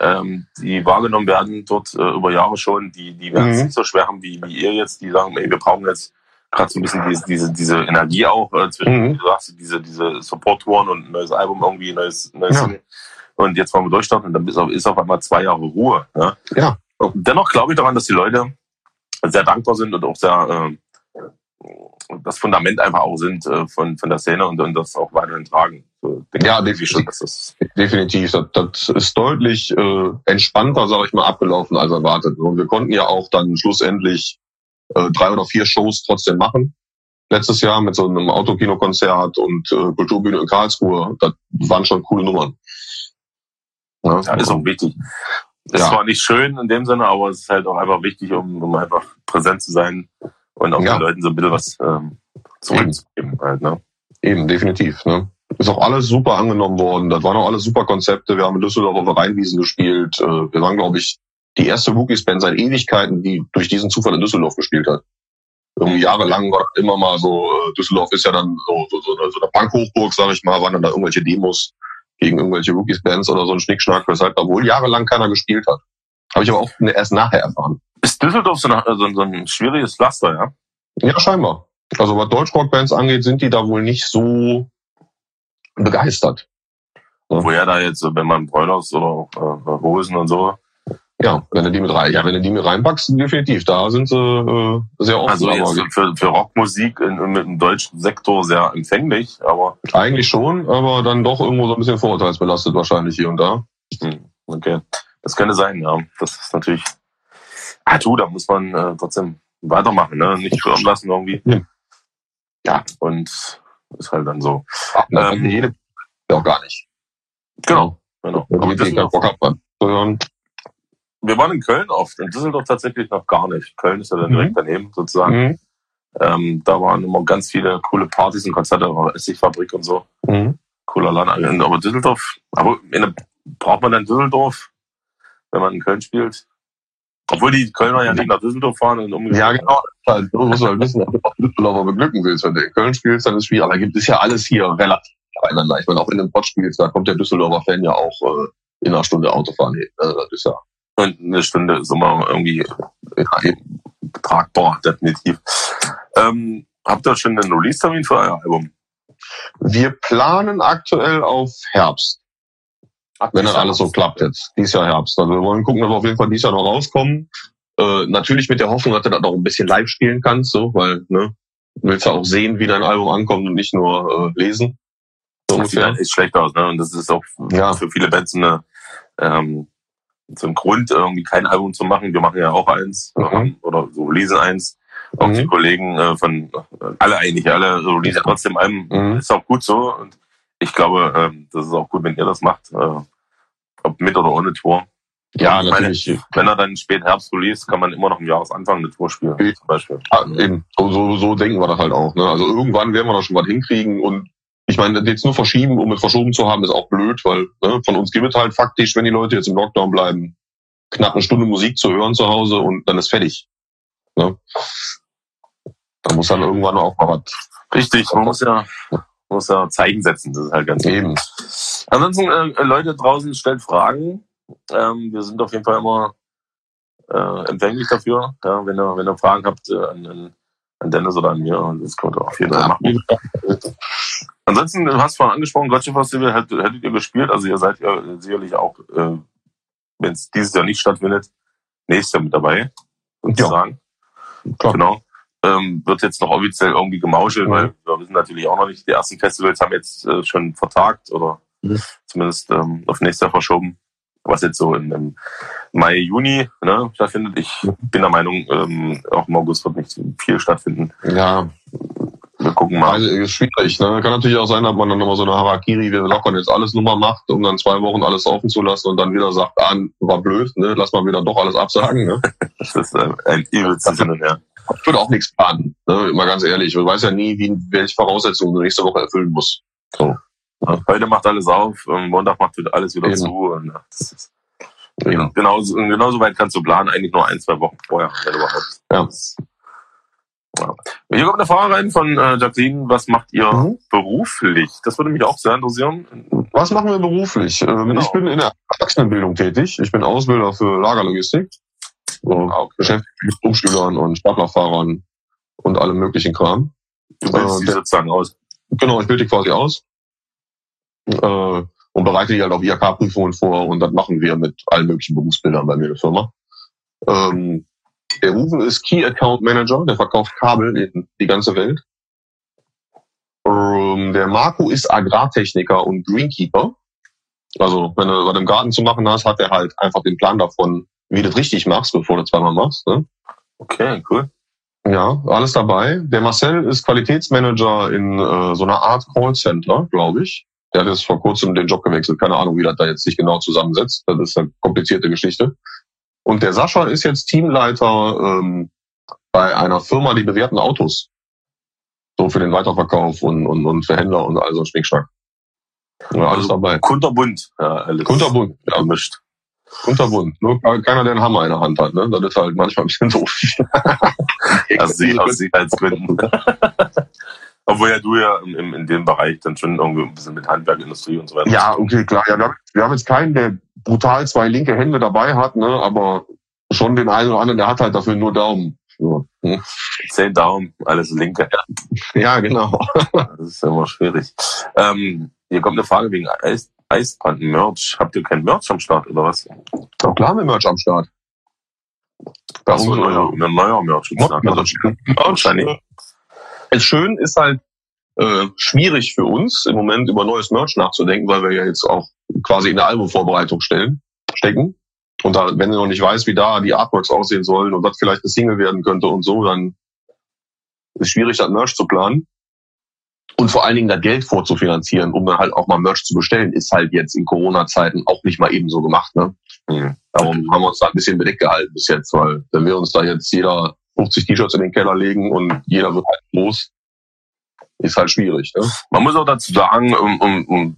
ähm, die wahrgenommen werden dort äh, über Jahre schon, die, die werden es mhm. nicht so schwer haben wie, wie ihr jetzt, die sagen, ey, wir brauchen jetzt gerade so ein bisschen diese, diese, diese Energie auch äh, zwischen, mhm. du sagst, diese, diese Support-Touren und ein neues Album irgendwie, neues, neues ja. Und jetzt wollen wir durchstarten und dann ist auf, ist auf einmal zwei Jahre Ruhe. Ja. ja. Dennoch glaube ich daran, dass die Leute sehr dankbar sind und auch sehr äh, das Fundament einfach auch sind äh, von, von der Szene und, und das auch weiterhin tragen. So, ja, definitiv. Schon, das definitiv. Das, das ist deutlich äh, entspannter, sage ich mal, abgelaufen als erwartet. Und wir konnten ja auch dann schlussendlich äh, drei oder vier Shows trotzdem machen. Letztes Jahr mit so einem Autokinokonzert und äh, Kulturbühne in Karlsruhe. Das waren schon coole Nummern. Ja, ja ist auch wichtig. Ist ja. zwar nicht schön in dem Sinne, aber es ist halt auch einfach wichtig, um, um einfach präsent zu sein und auch ja. den Leuten so ein bisschen was ähm, zurückzugeben. Halt, ne? Eben, definitiv. Ne? Ist auch alles super angenommen worden. Das waren auch alles super Konzepte. Wir haben in Düsseldorf auf der Rheinwiesen gespielt. Äh, wir waren, glaube ich, die erste Rookies-Band seit Ewigkeiten, die durch diesen Zufall in Düsseldorf gespielt hat. Irgendwie jahrelang war immer mal so, äh, Düsseldorf ist ja dann so, so, so, so eine Punk-Hochburg, sag ich mal, waren dann da irgendwelche Demos gegen irgendwelche Rookies-Bands oder so ein Schnickschnack, weshalb da wohl jahrelang keiner gespielt hat. Habe ich aber auch erst nachher erfahren. Ist Düsseldorf so, ein, so, so ein schwieriges Pflaster, ja? Ja, scheinbar. Also was Deutschrock-Bands angeht, sind die da wohl nicht so begeistert. Woher da jetzt, wenn man Broilers oder äh, Hosen und so, Ja, wenn du die mit rein, ja, wenn du die mit reinpackst, definitiv. Da sind sie äh, sehr offen. Also jetzt für, für Rockmusik in, in, im deutschen Sektor sehr empfänglich, aber eigentlich schon, aber dann doch irgendwo so ein bisschen vorurteilsbelastet wahrscheinlich hier und da. hm, okay. Das könnte sein, ja. Das ist natürlich. Ah, du, da muss man äh, trotzdem weitermachen, ne? Nicht schwimmen lassen irgendwie. Ja. Ja, und ist halt dann so. Ähm, Ähm, jede ja auch gar nicht. Genau, genau. Aber Aber keinen Düsseldorf, Bock hat, man zu hören. Wir waren in Köln oft, in Düsseldorf tatsächlich noch gar nicht. Köln ist ja dann Mhm. direkt daneben sozusagen. Mhm. Ähm, da waren immer ganz viele coole Partys und Konzerte, Essigfabrik und so. Mhm. Cooler Laden. Aber Düsseldorf, aber in der, braucht man dann Düsseldorf, wenn man in Köln spielt? Obwohl die Kölner ja nicht nach Düsseldorf fahren und umgekehrt. Ja, genau. Du musst halt wissen, ob du auch Düsseldorfer beglücken willst. Wenn du in Köln spielst, dann ist es schwierig. Aber gibt es ja alles hier relativ beieinander. Ich meine, auch in dem Pott spielst, da kommt der Düsseldorfer Fan ja auch äh, in einer Stunde Autofahren hin. Also das ist ja Und eine Stunde ist immer irgendwie ja, eben. tragbar, definitiv. Ähm, habt ihr schon einen Release-Termin für euer Album? Wir planen aktuell auf Herbst, wenn das alles so klappt jetzt. Dies Jahr Herbst. Also wir wollen gucken, dass wir auf jeden Fall dieses Jahr noch rauskommen. Äh, natürlich mit der Hoffnung, dass du das auch ein bisschen live spielen kannst, so, weil, ne, du willst ja auch sehen, wie dein Album ankommt und nicht nur äh, lesen. So Das sieht halt echt schlecht aus, ne? Und das ist auch Ja. für viele Bands eine, ähm, so ein Grund, irgendwie kein Album zu machen. Wir machen ja auch eins Mhm. ähm, oder so lesen eins. Auch Mhm. die Kollegen äh, von äh, alle eigentlich, alle releasen Ja. trotzdem Alben. Mhm. Ist auch gut so. Und ich glaube, ähm, das ist auch gut, wenn ihr das macht. Äh, ob mit oder ohne Tour. Ja, Ich meine, natürlich. Wenn er dann spät Herbst release, kann man immer noch im Jahresanfang eine Tour spielen, zum Beispiel. Ah, eben. So, so, so denken wir das halt auch. Ne? Also irgendwann werden wir da schon was hinkriegen und ich meine, jetzt nur verschieben, um es verschoben zu haben, ist auch blöd, weil ne, von uns gibt es halt faktisch, wenn die Leute jetzt im Lockdown bleiben, knapp eine Stunde Musik zu hören zu Hause und dann ist fertig. Ne? Da muss dann irgendwann auch mal was Richtig, man muss ja, muss ja Zeichen setzen, das ist halt ganz geben. Ansonsten, äh, Leute draußen, stellt Fragen. Ähm, wir sind auf jeden Fall immer äh, empfänglich dafür. Ja, wenn, ihr, wenn ihr Fragen habt äh, an, an, an Dennis oder an mir, das könnt ihr auf jeden Fall machen. *laughs* Ansonsten, du hast vorhin angesprochen, Gotcha Festival hättet, hättet ihr gespielt. Also ihr seid ja sicherlich auch, äh, wenn es dieses Jahr nicht stattfindet, nächstes Jahr mit dabei, sozusagen. Klar. Genau. Ähm, wird jetzt noch offiziell irgendwie gemauschelt, Mhm. weil wir wissen natürlich auch noch nicht, die ersten Festivals haben jetzt äh, schon vertagt oder Mhm. zumindest ähm, auf nächstes Jahr verschoben, was jetzt so im, im Mai, Juni ne, stattfindet. Ich bin der Meinung, ähm, auch im August wird nicht viel stattfinden. Ja, Wir gucken mal. also ist schwierig. Ne? Kann natürlich auch sein, dass man dann nochmal so eine Harakiri, wir lockern jetzt alles Nummer macht, um dann zwei Wochen alles offen zu lassen und dann wieder sagt, ah, war blöd, ne? lass mal wieder doch alles absagen. Ne? *laughs* Das ist äh, ein übelstes Hin und Her. Ich würde auch nichts planen, ne? mal ganz ehrlich. Man weiß ja nie, wie, welche Voraussetzungen du nächste Woche erfüllen musst. So. Heute macht alles auf, ähm, Montag macht alles wieder Eben. zu. Und, das ist, Eben. genauso, genauso weit kannst du planen, eigentlich nur ein, zwei Wochen vorher, wenn überhaupt. Ja. Ja. Hier kommt eine Frage rein von äh, Jacqueline. Was macht ihr Mhm. beruflich? Das würde mich auch sehr interessieren. Was machen wir beruflich? Ähm, Genau. Ich bin in der Erwachsenenbildung tätig. Ich bin Ausbilder für Lagerlogistik. So, Ah, okay. beschäftigt mich mit Umschülern und Staplerfahrern und allem möglichen Kram. Du bildest Äh, die sozusagen aus. Genau, ich bilde die quasi aus äh, und bereite die halt auf IHK-Prüfungen vor und das machen wir mit allen möglichen Berufsbildern bei mir in der Firma. Ähm, der Rufen ist Key Account Manager, der verkauft Kabel in die ganze Welt. Ähm, der Marco ist Agrartechniker und Greenkeeper. Also, wenn du was im Garten zu machen hast, hat er halt einfach den Plan davon, wie du das richtig machst, bevor du zweimal machst. Ne? Okay, cool. Ja, alles dabei. Der Marcel ist Qualitätsmanager in äh, so einer Art Callcenter, glaube ich. Der hat jetzt vor kurzem den Job gewechselt. Keine Ahnung, wie das da jetzt sich genau zusammensetzt. Das ist eine komplizierte Geschichte. Und der Sascha ist jetzt Teamleiter ähm, bei einer Firma, die bewerten Autos. So für den Weiterverkauf und, und, und für Händler und all so ein Schnickschnack. Ja, alles Also dabei. Kunterbunt. Ja, alles Kunterbunt, ja, gemischt. kunterbunt. Nur keiner, der einen Hammer in der Hand hat. Ne? Das ist halt manchmal ein bisschen doof. Also *laughs* aus Sicherheitsgründen. *laughs* Obwohl ja du ja in, in, in dem Bereich dann schon irgendwie ein bisschen mit Handwerk, Industrie und so weiter. Ja, okay, klar. Ja, wir haben jetzt keinen, der brutal zwei linke Hände dabei hat, ne, aber schon den einen oder anderen, der hat halt dafür nur Daumen. Ja, hm. Zehn Daumen, alles linke. ja genau. *laughs* Das ist immer schwierig. Ähm, hier kommt eine Frage wegen Eis, Eisband-Merch. Habt ihr kein Merch am Start oder was? Doch klar, mit Merch am Start. Bei uns neuer, ein neuer Merch. Merch ist schön, ist halt äh, schwierig für uns im Moment über neues Merch nachzudenken, weil wir ja jetzt auch quasi in der Albumvorbereitung stellen, stecken. Und da, wenn du noch nicht weißt, wie da die Artworks aussehen sollen und was vielleicht eine Single werden könnte und so, dann ist schwierig, das Merch zu planen. Und vor allen Dingen das Geld vorzufinanzieren, um dann halt auch mal Merch zu bestellen, ist halt jetzt in Corona-Zeiten auch nicht mal eben so gemacht. Ne? Mhm. Darum haben wir uns da ein bisschen bedeckt gehalten bis jetzt, weil wenn wir uns da jetzt jeder 50 T-Shirts in den Keller legen und jeder wird halt groß, ist halt schwierig. Ne? Man muss auch dazu sagen, um, um, um,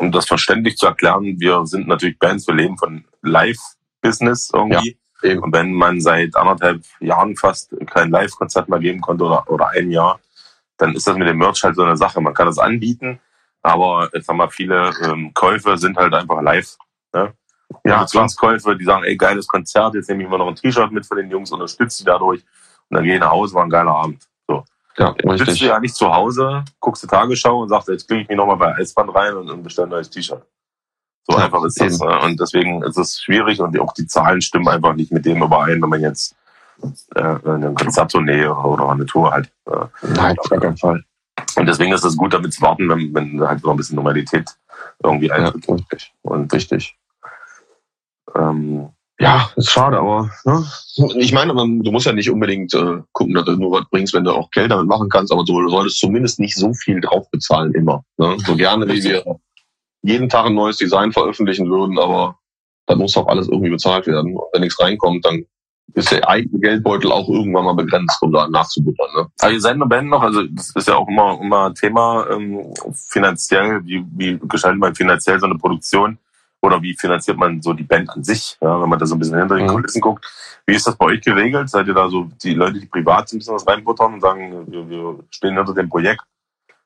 um das verständlich zu erklären, wir sind natürlich Bands, wir leben von Live-Business irgendwie. Ja, und wenn man seit anderthalb Jahren fast kein Live-Konzert mehr geben konnte oder, oder ein Jahr, dann ist das mit dem Merch halt so eine Sache. Man kann das anbieten, aber jetzt haben wir viele ähm, Käufe sind halt einfach live. Ne? Ja, Produktionskäufe, die sagen, ey, geiles Konzert, jetzt nehme ich mal noch ein T-Shirt mit von den Jungs, unterstütze die dadurch und dann gehe ich nach Hause, war ein geiler Abend. Ja, dann sitzt du ja nicht zu Hause, guckst du Tagesschau und sagst, jetzt klicke ich mich nochmal bei Eisband rein und, und bestelle ein neues T-Shirt. So ja, einfach ist das. Eben. Ne? Und deswegen ist es schwierig und auch die Zahlen stimmen einfach nicht mit dem überein, wenn man jetzt äh, eine Konzerttournee oder eine Tour halt. Äh, Nein, auf gar keinen Fall. Und deswegen ist es gut, damit zu warten, wenn, wenn halt noch ein bisschen Normalität irgendwie eintritt. Ja, richtig. Und richtig. Ähm, ja, ist schade, aber ne? ich meine, du musst ja nicht unbedingt äh, gucken, dass du nur was bringst, wenn du auch Geld damit machen kannst, aber du solltest zumindest nicht so viel drauf bezahlen immer. Ne? So gerne wie wir jeden Tag ein neues Design veröffentlichen würden, aber dann muss auch alles irgendwie bezahlt werden. Und wenn nichts reinkommt, dann ist der eigene Geldbeutel auch irgendwann mal begrenzt, um da nachzubuttern. Ne? Aber ihr seid eine Band noch, also das ist ja auch immer, immer Thema ähm, finanziell, wie, wie gestaltet man finanziell so eine Produktion? Oder wie finanziert man so die Band an sich, ja, wenn man da so ein bisschen hinter den mhm. Kulissen guckt? Wie ist das bei euch geregelt? Seid ihr da so die Leute, die privat ein bisschen was reinbuttern und sagen, wir, wir stehen hinter dem Projekt?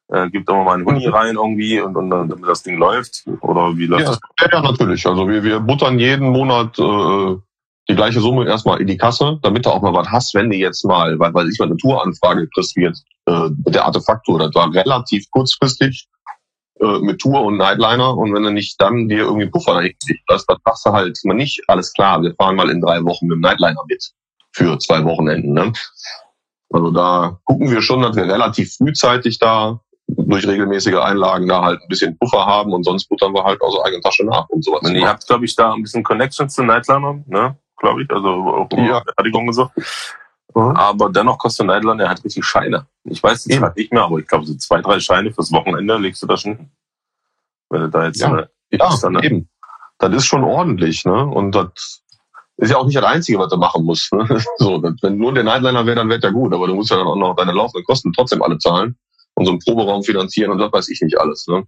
Äh, gibt immer mal einen mhm. rein irgendwie und, und dann, damit das Ding läuft? Oder wie läuft ja, das? Ja, natürlich. Also wir, wir buttern jeden Monat äh, die gleiche Summe erstmal in die Kasse, damit du auch mal was hast, wenn du jetzt mal, weil, weil ich mal eine Touranfrage kriegst, wie jetzt äh, mit der Artefaktur, das war relativ kurzfristig äh, mit Tour und Nightliner und wenn du nicht dann dir irgendwie Puffer dahin hast, dann machst du halt mal nicht, alles klar, wir fahren mal in drei Wochen mit dem Nightliner mit für zwei Wochenenden. Ne? Also da gucken wir schon, dass wir relativ frühzeitig da durch regelmäßige Einlagen da halt ein bisschen Puffer haben und sonst buttern wir halt aus der eigenen Tasche nach und sowas. Und ihr habt, glaube ich, da ein bisschen Connections zu Nightliner, ne? Glaube ich, also auch ja. Fertigung und so. Mhm. Aber dennoch kostet Nightliner halt richtig Scheine. Ich weiß jetzt halt nicht mehr, aber ich glaube, so zwei, drei Scheine fürs Wochenende legst du da schon. Wenn du da jetzt ja, eine, ja dann, eben. Das ist schon ordentlich, ne? Und das ist ja auch nicht das Einzige, was du machen musst. Ne? *laughs* So, wenn nur der Nightliner wäre, dann wäre der gut, aber du musst ja dann auch noch deine laufenden Kosten trotzdem alle zahlen und so einen Proberaum finanzieren und das weiß ich nicht alles. Ne?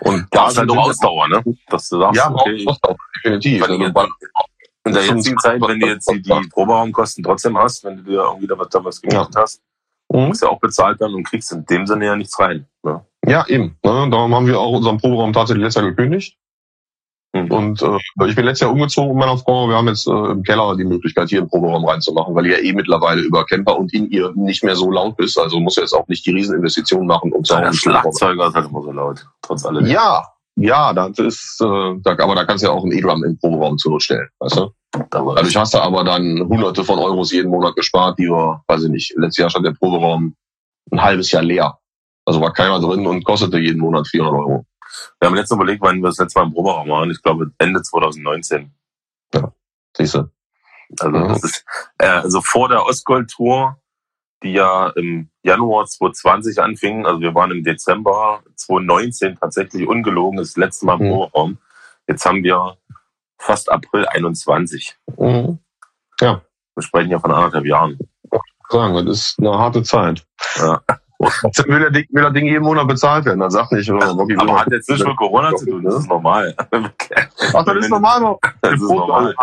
Und da ist halt auch Ausdauer, ne? Dass du sagst, ja, okay, Ausdauer, definitiv. Also, in der jetzigen *laughs* Zeit, wenn du jetzt die, die Proberaumkosten trotzdem hast, wenn du dir irgendwie da was damals gemacht ja. hast, mhm. musst du ja auch bezahlt werden und kriegst in dem Sinne ja nichts rein. Ne? Ja, eben. Ne? Darum haben wir auch unseren Proberaum tatsächlich letztes Jahr gekündigt. Mhm. Und äh, ich bin letztes Jahr umgezogen mit meiner Frau. Wir haben jetzt äh, im Keller die Möglichkeit, hier einen Proberaum reinzumachen, weil ihr ja eh mittlerweile über Camper und in ihr nicht mehr so laut bist. Also muss jetzt auch nicht die Rieseninvestition machen, um zu ja, Der Schlagzeuger ist halt immer so laut, trotz allem. Ja, ja, das ist, äh, da, aber da kannst du ja auch einen E-Drum im Proberaum zur Not stellen, weißt du? Dadurch hast du aber dann hunderte von Euros jeden Monat gespart, die wir, weiß ich nicht, letztes Jahr stand der Proberaum ein halbes Jahr leer. Also war keiner drin und kostete jeden Monat 400 Euro. Wir haben letztens überlegt, wann wir das letzte Mal im Proberaum waren. Ich glaube Ende 2019. Ja, siehst du. Also, das ist, äh, also vor der Ostgold-Tour die ja im Januar 2020 anfingen. Also wir waren im Dezember 2019 tatsächlich ungelogen das letzte Mal im mhm. Jetzt haben wir fast April 21. Mhm. Ja. Wir sprechen ja von anderthalb Jahren. Sagen, das ist eine harte Zeit. Ja. Trotzdem will der, Ding, will der Ding jeden Monat bezahlt werden. Dann sagt nicht, oh, Rocky, Aber hat jetzt nicht mit Corona zu tun, das ist normal. Ach, das ist normal. Das ist normal.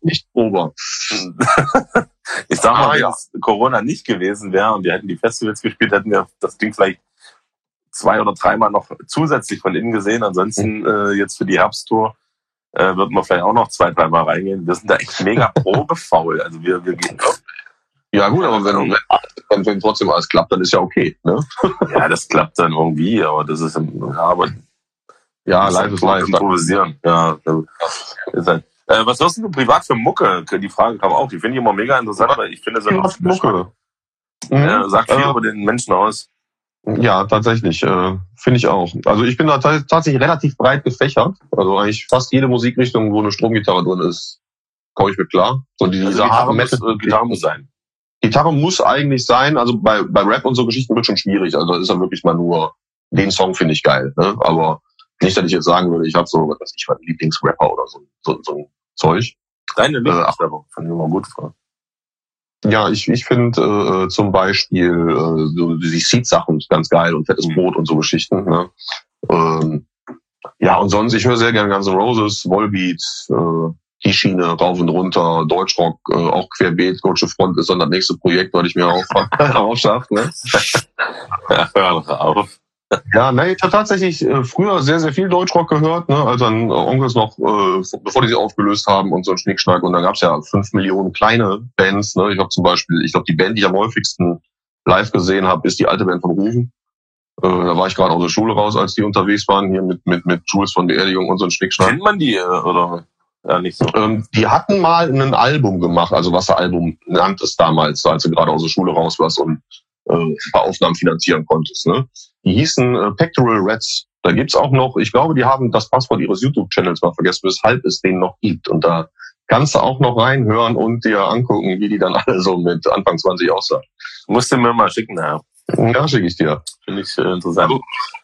Nicht Ober. *laughs* *laughs* Ich sag mal, ah, wenn ja. es Corona nicht gewesen wäre und wir hätten die Festivals gespielt, hätten wir das Ding vielleicht zwei oder dreimal noch zusätzlich von innen gesehen. Ansonsten mhm. äh, jetzt für die Herbsttour äh, wird man vielleicht auch noch zwei, dreimal reingehen. Wir sind da echt mega *laughs* probefaul. Also wir, wir gehen ja gut, aber wenn, wenn, wenn trotzdem alles klappt, dann ist ja okay. Ne? ja, das klappt dann irgendwie, aber das ist ja, aber Ja, live ist live. Improvisieren. Ja, ist halt. Äh, was hörst du privat für Mucke? Die Frage kam auch. Die finde ich immer mega interessant, weil ich finde, so Mucke. Mhm. Ja, sagt viel äh, über den Menschen aus. Ja, tatsächlich. Äh, Finde ich auch. Also ich bin da tatsächlich relativ breit gefächert. Also eigentlich fast jede Musikrichtung, wo eine Stromgitarre drin ist, komme ich mit klar. So die, also Gitarre, muss, äh, Gitarre muss sein. Gitarre muss eigentlich sein. Also bei, bei Rap und so Geschichten wird schon schwierig. Also ist ja wirklich mal nur, den Song finde ich geil. Ne? Aber nicht, dass ich jetzt sagen würde, ich habe so, was weiß ich, meinen Lieblingsrapper oder so, so, so ein Zeug. Deine Lieblingsrapper, äh, fand ich immer gut. Frage. Ja, ich, ich finde äh, zum Beispiel äh, so die Seed-Sachen ganz geil und fettes mhm. Brot und so Geschichten. Ne? Ähm, ja, und sonst, ich höre sehr gerne Guns N' Roses, Volbeat, äh, die Schiene rauf und runter, Deutschrock, äh, auch querbeet, Deutsche Front ist dann das nächste Projekt, weil ich mir auch *laughs* aufschafft. Ne? ja, *laughs* hör auf. *laughs* Ja, nee, ich habe tatsächlich äh, früher sehr, sehr viel Deutschrock gehört, ne, als dann Onkels noch, äh, bevor die sich aufgelöst haben und so ein Schnickschnack. Und dann gab's ja fünf Millionen kleine Bands. Ne. Ich habe zum Beispiel, ich glaube, die Band, die ich am häufigsten live gesehen habe, ist die alte Band von Rufen. Äh, da war ich gerade aus der Schule raus, als die unterwegs waren, hier mit, mit, mit Jules von Beerdigung und so ein Schnickschnack. Kennt man die, äh, oder? Ja, nicht so. Ähm, die hatten mal ein Album gemacht, also Wasseralbum nannte es damals, als du gerade aus der Schule raus warst und äh, ein paar Aufnahmen finanzieren konntest. Ne? Die hießen äh, Pectoral Rats. Da gibt's auch noch, ich glaube, die haben das Passwort ihres YouTube-Channels mal vergessen, weshalb es den noch gibt. Und da kannst du auch noch reinhören und dir angucken, wie die dann *laughs* alle so mit Anfang 20 aussahen. Musst du mir mal schicken, ja. Ja, schicke ich dir. Finde ich äh, interessant. Also,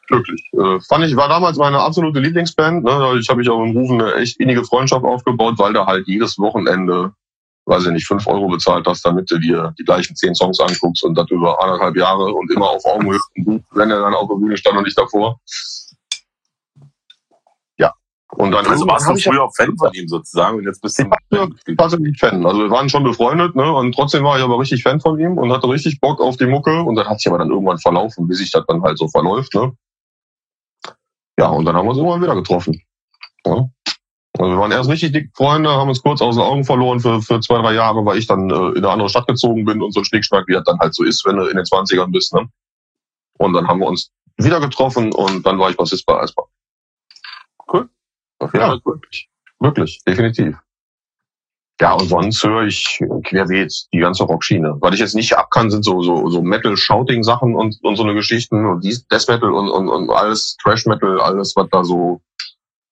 wirklich. Äh, fand ich, war damals meine absolute Lieblingsband. Ne? Ich habe mich auch in Rufen eine echt innige Freundschaft aufgebaut, weil da halt jedes Wochenende weiß ich nicht, fünf Euro bezahlt hast, damit du dir die gleichen zehn Songs anguckst und das über anderthalb Jahre und immer auf Augenhöhe, wenn er dann auf der Bühne stand und nicht davor. Ja. Und dann also warst du früher auch Fan von ihm sozusagen und jetzt bist du tatsächlich Fan. Also wir waren schon befreundet, ne? Und trotzdem war ich aber richtig Fan von ihm und hatte richtig Bock auf die Mucke und dann hat sich aber dann irgendwann verlaufen, bis sich das dann halt so verläuft, ne? Ja, und dann haben wir uns irgendwann wieder getroffen. Ja. Also wir waren erst richtig dicke Freunde, haben uns kurz aus den Augen verloren für, für zwei, drei Jahre, weil ich dann äh, in eine andere Stadt gezogen bin und so ein Schnickschnack, wie das dann halt so ist, wenn du in den 20ern bist. Ne? Und dann haben wir uns wieder getroffen und dann war ich Bassist bei Eisbahn. Cool. Ja, cool. wirklich. Wirklich, definitiv. Ja, und sonst höre ich querbeet die ganze Rockschiene. Was ich jetzt nicht abkann, sind so, so, so Metal-Shouting-Sachen und, und so eine Geschichten und Death Metal und, und, und alles, Trash Metal, alles, was da so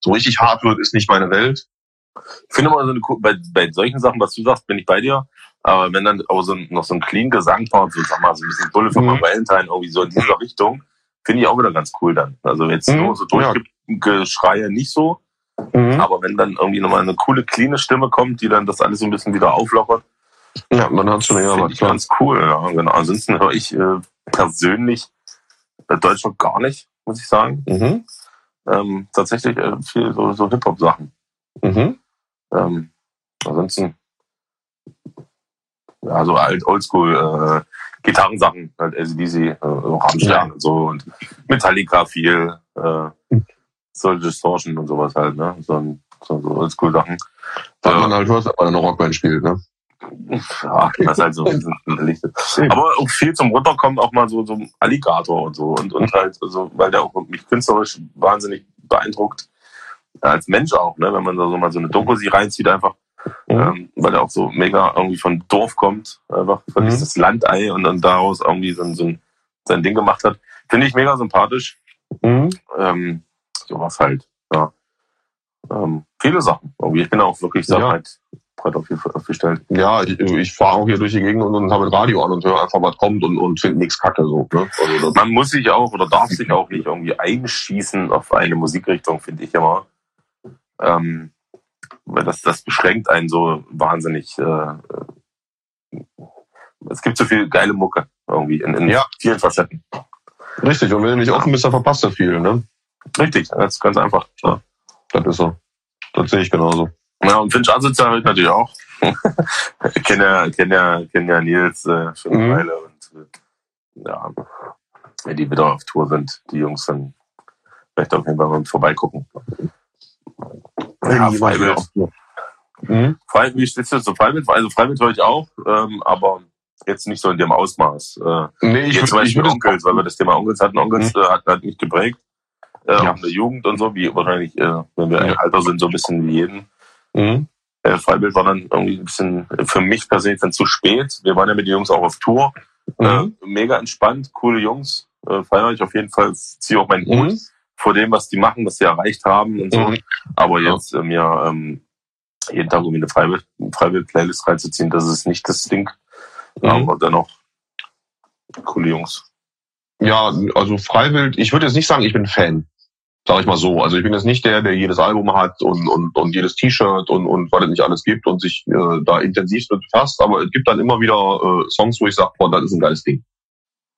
so richtig hart wird, ist nicht meine Welt. Ich finde mal so eine, bei, bei solchen Sachen, was du sagst, bin ich bei dir. Aber wenn dann auch so ein, noch so ein clean Gesangpart, so sag mal, so ein bisschen Bulle von mhm. Valentine, irgendwie so in dieser Richtung, finde ich auch wieder ganz cool dann. Also jetzt mhm. nur so Durchgeschreie nicht so. Mhm. Aber wenn dann irgendwie nochmal eine coole, cleane Stimme kommt, die dann das alles so ein bisschen wieder auflockert. Ja, man hat schon eher was. Ganz cool, ja, genau. Ansonsten höre ich äh, persönlich äh, Deutschland gar nicht, muss ich sagen. Mhm ähm, tatsächlich äh, viel so, so Hip-Hop-Sachen. Mhm. Ähm, ansonsten, ja, so alt, oldschool äh, Gitarrensachen, halt ACDC, äh, Rammstein ja. und so und Metallica viel, äh, Soul Distortion und sowas halt, ne? So, so, so Oldschool-Sachen. Weil man halt hört, wenn man eine Rockband spielt, ne? Ja, das ist halt so Aber auch viel zum Runterkommen auch mal so, so Alligator und so. Und, und halt, also, weil der auch mich künstlerisch wahnsinnig beeindruckt. Als Mensch auch, ne? Wenn man da so mal so eine Doku sie reinzieht, einfach. Mhm. Ähm, weil er auch so mega irgendwie von Dorf kommt, einfach von mhm. dieses Landei und dann daraus irgendwie so, so ein, sein Ding gemacht hat. Finde ich mega sympathisch. Mhm. Ähm, sowas halt, ja. Ähm, viele Sachen. Irgendwie. Ich bin auch wirklich so ja. halt breit aufgestellt. Ja, ich, ich fahre auch hier durch die Gegend und, und habe ein Radio an und höre einfach, was kommt und, und finde nichts kacke. So, ne? also Man muss sich auch oder darf sich auch nicht irgendwie einschießen auf eine Musikrichtung, finde ich immer. Ähm, weil das, das beschränkt einen so wahnsinnig. Äh, äh es gibt so viel geile Mucke irgendwie in, in ja. vielen Facetten. Richtig, und wenn du nicht offen bist, dann verpasst du viel, ne? Richtig, das ist ganz einfach. Ja. Das ist so. Das sehe ich genauso. Ja, und Finch asozial halt natürlich auch. *laughs* ich kenne ja, kenn ja, kenn ja Nils äh, schon eine mhm. Weile und äh, ja, wenn die wieder auf Tour sind, die Jungs, dann vielleicht auf jeden Fall mal vorbeigucken. Ja, Freiwild. Mhm. Freiwild, wie steht es zu Freiwild? Also Freiwild höre ich auch, ähm, aber jetzt nicht so in dem Ausmaß. Äh, nee, ich, zum Beispiel ich Onkels, weil wir das Thema Onkels hatten. Onkels mhm. äh, hat, hat mich geprägt. äh, Ja. Jugend und so, wie wahrscheinlich, äh, wenn wir Ja. im Alter sind, so ein bisschen wie jeden. Mhm. Äh, Freibild war dann irgendwie ein bisschen äh, für mich persönlich dann zu spät. Wir waren ja mit den Jungs auch auf Tour. Mhm. Äh, mega entspannt, coole Jungs. Äh, feiere ich auf jeden Fall, ziehe auch meinen Hut Mhm. vor dem, was die machen, was sie erreicht haben und so. Mhm. Aber jetzt äh, mir ähm, jeden Tag irgendwie eine Freiwild- Freiwild-Playlist reinzuziehen, das ist nicht das Ding. Mhm. Aber dennoch coole Jungs. Ja, also Freiwild, ich würde jetzt nicht sagen, ich bin Fan. Sag ich mal so. Also ich bin jetzt nicht der, der jedes Album hat und, und, und jedes T-Shirt und, und was es nicht alles gibt und sich äh, da intensiv mit befasst, aber es gibt dann immer wieder äh, Songs, wo ich sage, boah, das ist ein geiles Ding.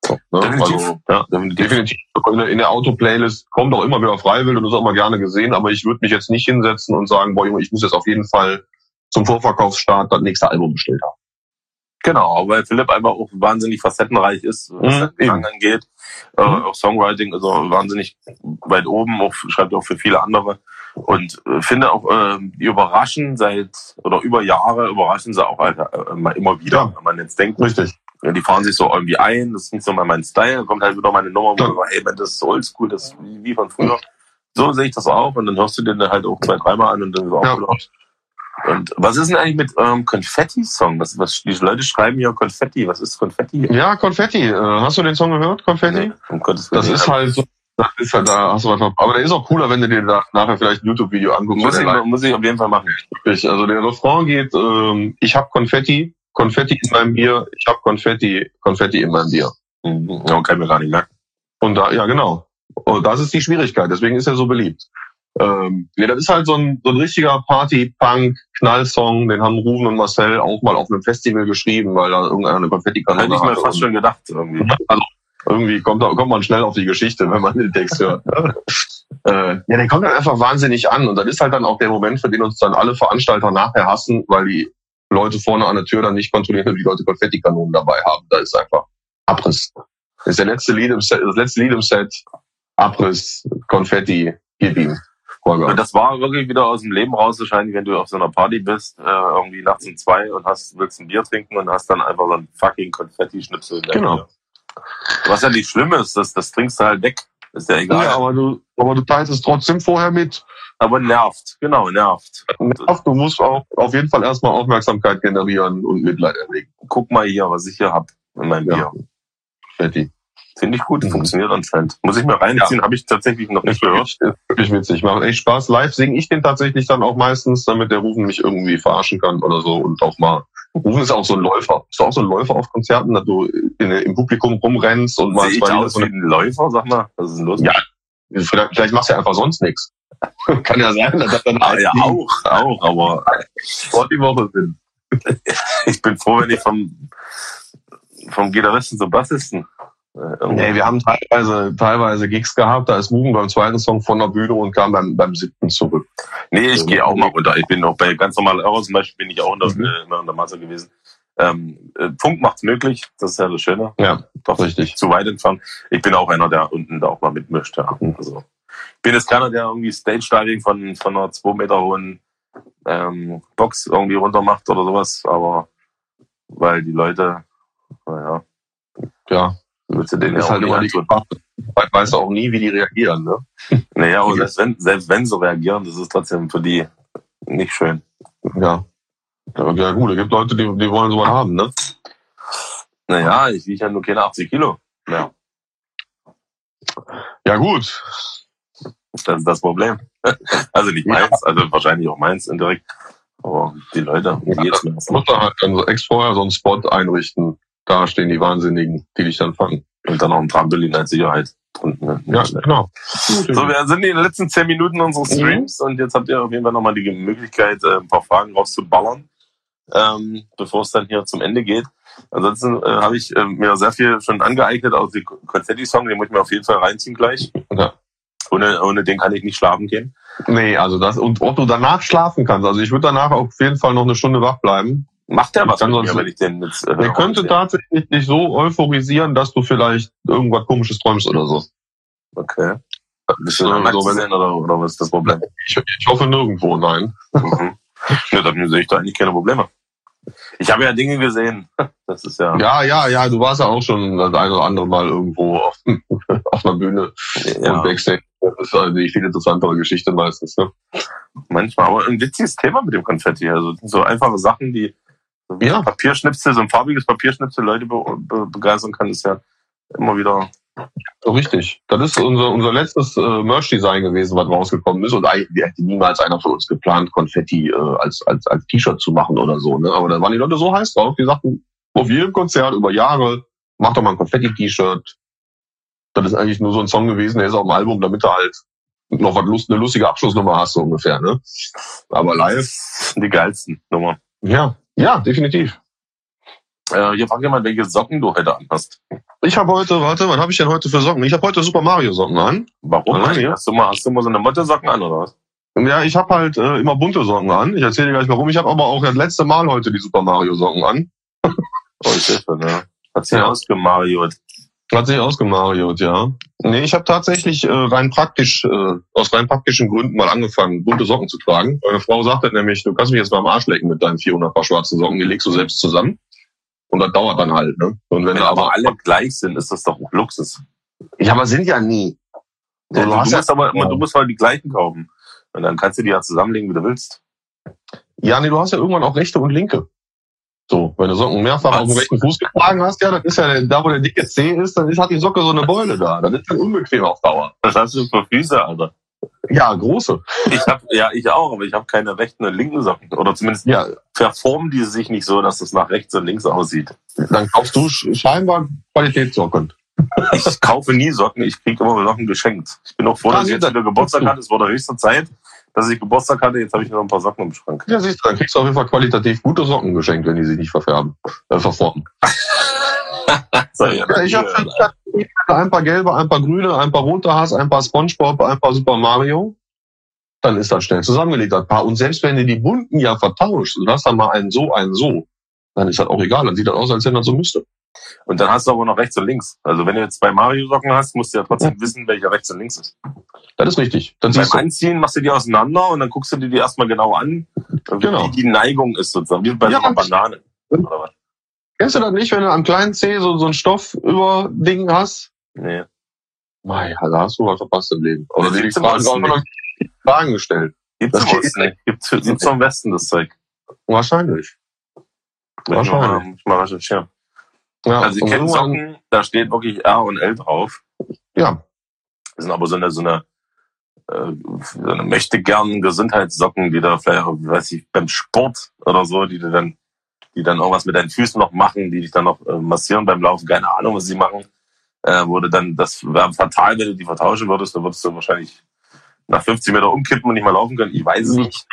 So, ne? Definitiv. Also, Ja, definitiv. In der, Auto-Playlist kommt auch immer wieder Freiwild und das ist auch immer gerne gesehen, aber ich würde mich jetzt nicht hinsetzen und sagen, boah, Junge, ich muss jetzt auf jeden Fall zum Vorverkaufsstart das nächste Album bestellt haben. Genau, weil Philipp einfach auch wahnsinnig facettenreich ist, was Mhm, angeht. Äh, Mhm. auch Songwriting ist er wahnsinnig weit oben, auch, schreibt auch für viele andere. Und äh, finde auch, äh, die überraschen seit, oder über Jahre überraschen sie auch Alter, äh, immer wieder. Ja. Wenn man jetzt denkt, Richtig. die fahren sich so irgendwie ein, das ist nicht so mal mein Style, kommt halt wieder meine Nummer, wo Ja. ich ey, man, das ist oldschool, das ist wie, von früher. So sehe ich das auch und dann hörst du den halt auch zwei, dreimal an und dann ist auch Ja. wieder. Und was ist denn eigentlich mit ähm, Konfetti-Song? Was, was, die Leute schreiben hier Konfetti. Was ist Konfetti? Ja, Konfetti. Äh, hast du den Song gehört, Konfetti? Nee, um Gottes Das Willen. ist halt so. Das ist halt, da hast du einfach, aber der ist auch cooler, wenn du dir da nachher vielleicht ein YouTube-Video anguckst. muss, ich, muss ich auf jeden Fall machen. Also der Refrain geht, ähm, ich hab Konfetti, Konfetti in meinem Bier, ich hab Konfetti, Konfetti in meinem Bier. Mhm. Ja, kann ich mir gar nicht merken. Und da, ja genau. Und das ist die Schwierigkeit, deswegen ist er so beliebt. Ähm, nee, das ist halt so ein, so ein richtiger Party-Punk-Knallsong, den haben Ruben und Marcel auch mal auf einem Festival geschrieben, weil da irgendeiner eine Konfetti-Kanone Hätte ich mir fast schon gedacht, irgendwie. irgendwie kommt, da- kommt man schnell auf die Geschichte, wenn man den Text hört. *laughs* äh, ja, der kommt dann einfach wahnsinnig an. Und das ist halt dann auch der Moment, für den uns dann alle Veranstalter nachher hassen, weil die Leute vorne an der Tür dann nicht kontrollieren, ob die Leute Konfettikanonen dabei haben. Da ist einfach Abriss. Das ist der letzte Lied im Set, das letzte Lied im Set. Abriss, Konfetti, gib ihm. Vollgas. Das war wirklich wieder aus dem Leben raus, wahrscheinlich, wenn du auf so einer Party bist, äh, irgendwie nachts um zwei und hast, willst ein Bier trinken und hast dann einfach so ein fucking Konfetti-Schnipsel. in der Genau. Bier. Was ja nicht schlimm ist, das, das trinkst du halt weg. Ist ja egal. Ja, aber du, aber du teilst es trotzdem vorher mit. Aber nervt, genau, nervt. Nervt, Du musst auch auf jeden Fall erstmal Aufmerksamkeit generieren und Mitleid erregen. Guck mal hier, was ich hier hab in meinem Ja. Bier. Konfetti. Finde ich gut, Mhm. funktioniert anscheinend. Muss ich mir reinziehen, habe ich tatsächlich noch nicht gehört. wirklich, witzig. Macht echt Spaß. Live singe ich den tatsächlich dann auch meistens, damit der Rufen mich irgendwie verarschen kann oder so und auch mal. Rufen ist auch so ein Läufer. Ist auch so ein Läufer auf Konzerten, dass du in, im Publikum rumrennst und mal zwei aus wie ein Läufer, sag mal? Was ist denn los? Ja. Vielleicht, vielleicht machst du ja einfach sonst nichts. *laughs* Kann ja sein, dass das dann Ah, ja, auch, auch, aber Sport die Woche sind. *laughs* ich bin froh, wenn ich vom, vom Gitarristen zum Bassisten. Nee, wir haben teilweise, teilweise Gigs gehabt, da ist Ruben beim zweiten Song von der Bühne und kam dann beim siebten zurück. Nee, ich gehe auch mal runter. Ich bin auch bei ganz normalen Euro zum Beispiel bin ich auch in der, Mhm. äh, der Masse gewesen. Ähm, äh, Funk macht's möglich, das ist ja das Schöne. Ja, Doch richtig. zu weit entfernt. Ich bin auch einer, der unten da auch mal mitmischt. Ja. Mhm. Also, ich bin jetzt keiner, der irgendwie Stage-Diving von, von einer zwei Meter hohen ähm, Box irgendwie runter macht oder sowas, aber weil die Leute, naja, Ja, willst du denen ist ja halt auch immer nicht die. Gefahr. Weißt du auch nie, wie die reagieren, ne? *laughs* Naja, und selbst wenn, selbst wenn sie reagieren, das ist trotzdem für die nicht schön. Ja. Ja, gut, es gibt Leute, die, die wollen sowas haben, ne? Naja, ich wiege ja nur keine 80 Kilo. Ja, Ja gut. das ist das Problem. *laughs* Also nicht meins, also wahrscheinlich auch meins indirekt. Aber die Leute, die geht's mir Muss da halt dann so ex vorher so einen Spot einrichten. Da stehen die Wahnsinnigen, die dich dann fangen. Und dann noch ein Trampolin als Sicherheit. Und, ne, Ja, genau. So, wir sind in den letzten zehn Minuten unseres Streams und jetzt habt ihr auf jeden Fall nochmal die Möglichkeit, äh, ein paar Fragen rauszuballern, ähm, bevor es dann hier zum Ende geht. Ansonsten äh, habe ich äh, mir sehr viel schon angeeignet, aus dem Konzetti-Song, den muss ich mir auf jeden Fall reinziehen gleich. Ja. Ohne, ohne den kann ich nicht schlafen gehen. Nee, also das, und ob du danach schlafen kannst. Also ich würde danach auf jeden Fall noch eine Stunde wach bleiben. Macht der was Kann mir, sonst- wenn ich den jetzt... Äh, Der könnte tatsächlich dich so euphorisieren, dass du vielleicht irgendwas komisches träumst oder so. Okay. Bist du So, so, wenn- oder, oder was ist das Problem? Ich, ich hoffe nirgendwo, nein. mhm. *laughs* Ja, dann sehe ich da eigentlich keine Probleme. Ich habe ja Dinge gesehen. *laughs* Das ist ja... Ja, ja, ja, du warst ja auch schon das eine oder andere Mal irgendwo auf, *laughs* auf einer Bühne und ja. Backstage. Äh, Das ist also die viel interessantere Geschichte meistens. Ne? Manchmal, aber ein witziges Thema mit dem Konfetti. Also so einfache Sachen, die so wie Ja. Papierschnipsel, so ein farbiges Papierschnipsel Leute be be begeistern kann, ist ja immer wieder. Richtig. Das ist unser, unser letztes äh, Merch-Design gewesen, was rausgekommen ist. Und eigentlich hätte niemals einer von uns geplant, Konfetti äh, als, als, als T-Shirt zu machen oder so. Ne? Aber da waren die Leute so heiß drauf, die sagten, auf jedem Konzert über Jahre, mach doch mal ein Konfetti-T-Shirt. Das ist eigentlich nur so ein Song gewesen, der ist auf dem Album, damit du halt noch was Lust, eine lustige Abschlussnummer hast, so ungefähr. Ne? Aber live, Die geilsten Nummer. ja, ja, definitiv. Äh, hier fragt jemand, welche Socken du heute anhast. Ich habe heute, warte, was habe ich denn heute für Socken? Ich habe heute Super Mario Socken an. Warum? Ah, ja. Hast du mal, hast du mal so eine Mottosocken an oder was? Ja, ich habe halt äh, immer bunte Socken an. Ich erzähle dir gleich warum. Ich habe aber auch das letzte Mal heute die Super Mario Socken an. Oh, ich ne? Hat sich Ja. ausgemariot. Hat sich ausgemariot, ja. Nee, ich habe tatsächlich äh, rein praktisch, äh, aus rein praktischen Gründen mal angefangen, bunte Socken zu tragen. Meine Frau sagte nämlich, du kannst mich jetzt mal am Arsch lecken mit deinen 400 Paar schwarzen Socken, die legst du selbst zusammen. Und das dauert dann halt, ne? Und wenn Wenn aber alle gleich sind, ist das doch auch Luxus. Ja, aber sind ja nie. So, Ja, du du, hast du ja- musst aber immer, du musst halt die gleichen kaufen. Und dann kannst du die ja zusammenlegen, wie du willst. Ja, nee, du hast ja irgendwann auch rechte und linke. So, wenn du Socken mehrfach Was? auf dem rechten Fuß getragen hast, ja, das ist ja, da wo der dicke Zeh ist, dann ist, hat die Socke so eine Beule da. Das ist dann unbequem auf Dauer. Was hast du für Füße, Alter? Ja, große. Ich hab, ja, ich auch, aber ich habe keine rechten und linken Socken. Oder zumindest Ja, verformen die sich nicht so, dass es nach rechts und links aussieht. dann kaufst du sch- scheinbar Qualitätssocken. Ich kaufe nie Socken, ich kriege immer Socken geschenkt. Ich bin auch froh, dass ich jetzt wieder Geburtstag hatte. Es wurde höchste Zeit, dass ich Geburtstag hatte. Jetzt habe ich noch ein paar Socken im Schrank. Ja, siehst du, dann kriegst du auf jeden Fall qualitativ gute Socken geschenkt, wenn die sich nicht verfärben, äh, verformen. *laughs* Ja, ich habe ein paar gelbe, ein paar grüne, ein paar rote Haas, ein paar Spongebob, ein paar Super Mario. Dann ist das schnell zusammengelegt, das Paar. Und selbst wenn du die bunten ja vertauscht und hast dann mal einen so, einen so, dann ist das auch egal. Dann sieht das aus, als wenn das so müsste. Und dann hast du aber noch rechts und links. Also wenn du jetzt zwei Mario-Socken hast, musst du ja trotzdem wissen, welcher rechts und links ist. Das ist richtig. Dann Beim du. Anziehen machst du die auseinander und dann guckst du dir die erstmal genau an, Genau. wie die Neigung ist sozusagen, wie bei Ja, so einer Banane. Oder was? Kennst du das nicht, wenn du am kleinen Zeh so, so ein Stoff über Ding hast? Nee. Mei, da hast du was verpasst im Leben. Oder die gibt's Fragen, auch Fragen gestellt. Gibt's Das Osten nicht. Gibt's, gibt's im Westen, das Zeug. Wahrscheinlich. Wahrscheinlich. ich mal recherchieren. Ja, Also ich kenne Socken, da steht wirklich R und L drauf. Ja, Das sind aber so eine, so eine, äh, so eine möchte gern Gesundheitssocken, die da vielleicht, weiß ich, beim Sport oder so, die du dann, die dann irgendwas mit deinen Füßen noch machen, die dich dann noch äh, massieren beim Laufen, keine Ahnung, was sie machen. Äh, wurde dann, das wäre fatal, wenn du die vertauschen würdest, dann würdest du wahrscheinlich nach 50 Meter umkippen und nicht mehr laufen können. Ich weiß es nicht.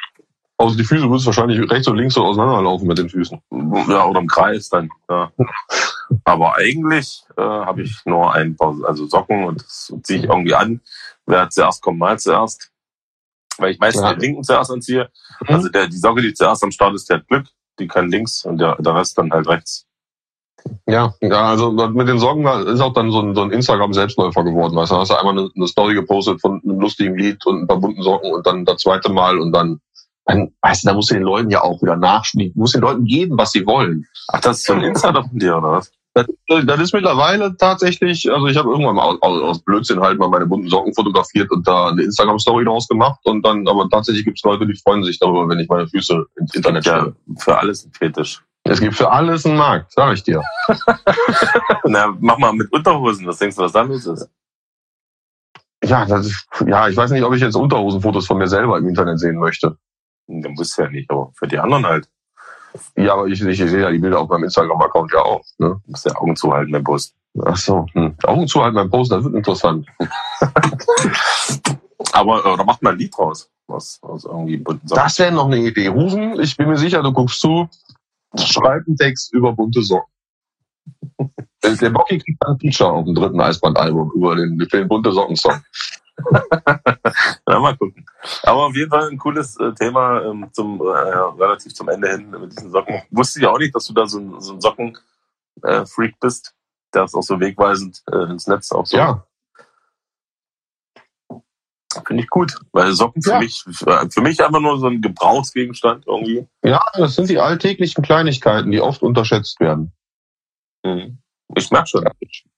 also die Füße würdest wahrscheinlich rechts und links so auseinanderlaufen mit den Füßen. Ja, oder im Kreis dann. Ja. *laughs* Aber eigentlich äh, habe ich nur ein paar also Socken und das ziehe ich irgendwie an. Wer zuerst kommt, mal zuerst. Weil ich meistens Ja. den linken zuerst anziehe. Mhm. Also der, die Socke, die zuerst am Start ist, der hat Glück. Die kann links und der, der Rest dann halt rechts. Ja, ja, also mit den Socken ist auch dann so ein, so ein Instagram-Selbstläufer geworden. Weißt du, hast du einmal eine, eine Story gepostet von einem lustigen Lied und ein paar bunten Socken und dann das zweite Mal und dann, dann weißt du, da musst du den Leuten ja auch wieder nachschneiden. Du musst den Leuten geben, was sie wollen. Ach, das ist so ein Insider von dir, oder was? Das, das ist mittlerweile tatsächlich, also ich habe irgendwann mal aus, aus Blödsinn halt mal meine bunten Socken fotografiert und da eine Instagram-Story draus gemacht und dann, aber tatsächlich gibt es Leute, die freuen sich darüber, wenn ich meine Füße ins Internet Ja, stelle. für alles ein Fetisch. Es gibt für alles einen Markt, sag ich dir. *laughs* Na, mach mal mit Unterhosen. Was denkst du, was da los ist? Ja, das ist, ja, ich weiß nicht, ob ich jetzt Unterhosenfotos von mir selber im Internet sehen möchte. Dann musst du ja nicht, aber für die anderen halt. Ja, aber ich, ich sehe ja die Bilder auf meinem Instagram-Account ja auch. Ne? Du musst ja Augen zuhalten beim Posten. Ach so, hm. Augen zu halten beim Post, das wird interessant. *laughs* Aber, oder macht mal ein Lied draus. Was, aus irgendwie bunten Socken. Das wäre noch eine Idee. Rufen, ich bin mir sicher, du guckst zu, schreib einen Text über bunte Socken. *laughs* Der Bocky kriegt dann ein Feature auf dem dritten Eisbandalbum über den, den bunte Socken-Song. *laughs* Ja, mal gucken. Aber auf jeden Fall ein cooles äh, Thema ähm, zum äh, relativ zum Ende hin mit diesen Socken. Wusste ich auch nicht, dass du da so ein, so ein Socken-Freak bist. Der ist auch so wegweisend äh, ins Netz auch so. Ja, Finde ich gut. Weil Socken für Ja. mich, für für mich einfach nur so ein Gebrauchsgegenstand irgendwie. ja, das sind die alltäglichen Kleinigkeiten, die oft unterschätzt werden. Mhm. Ich merke schon.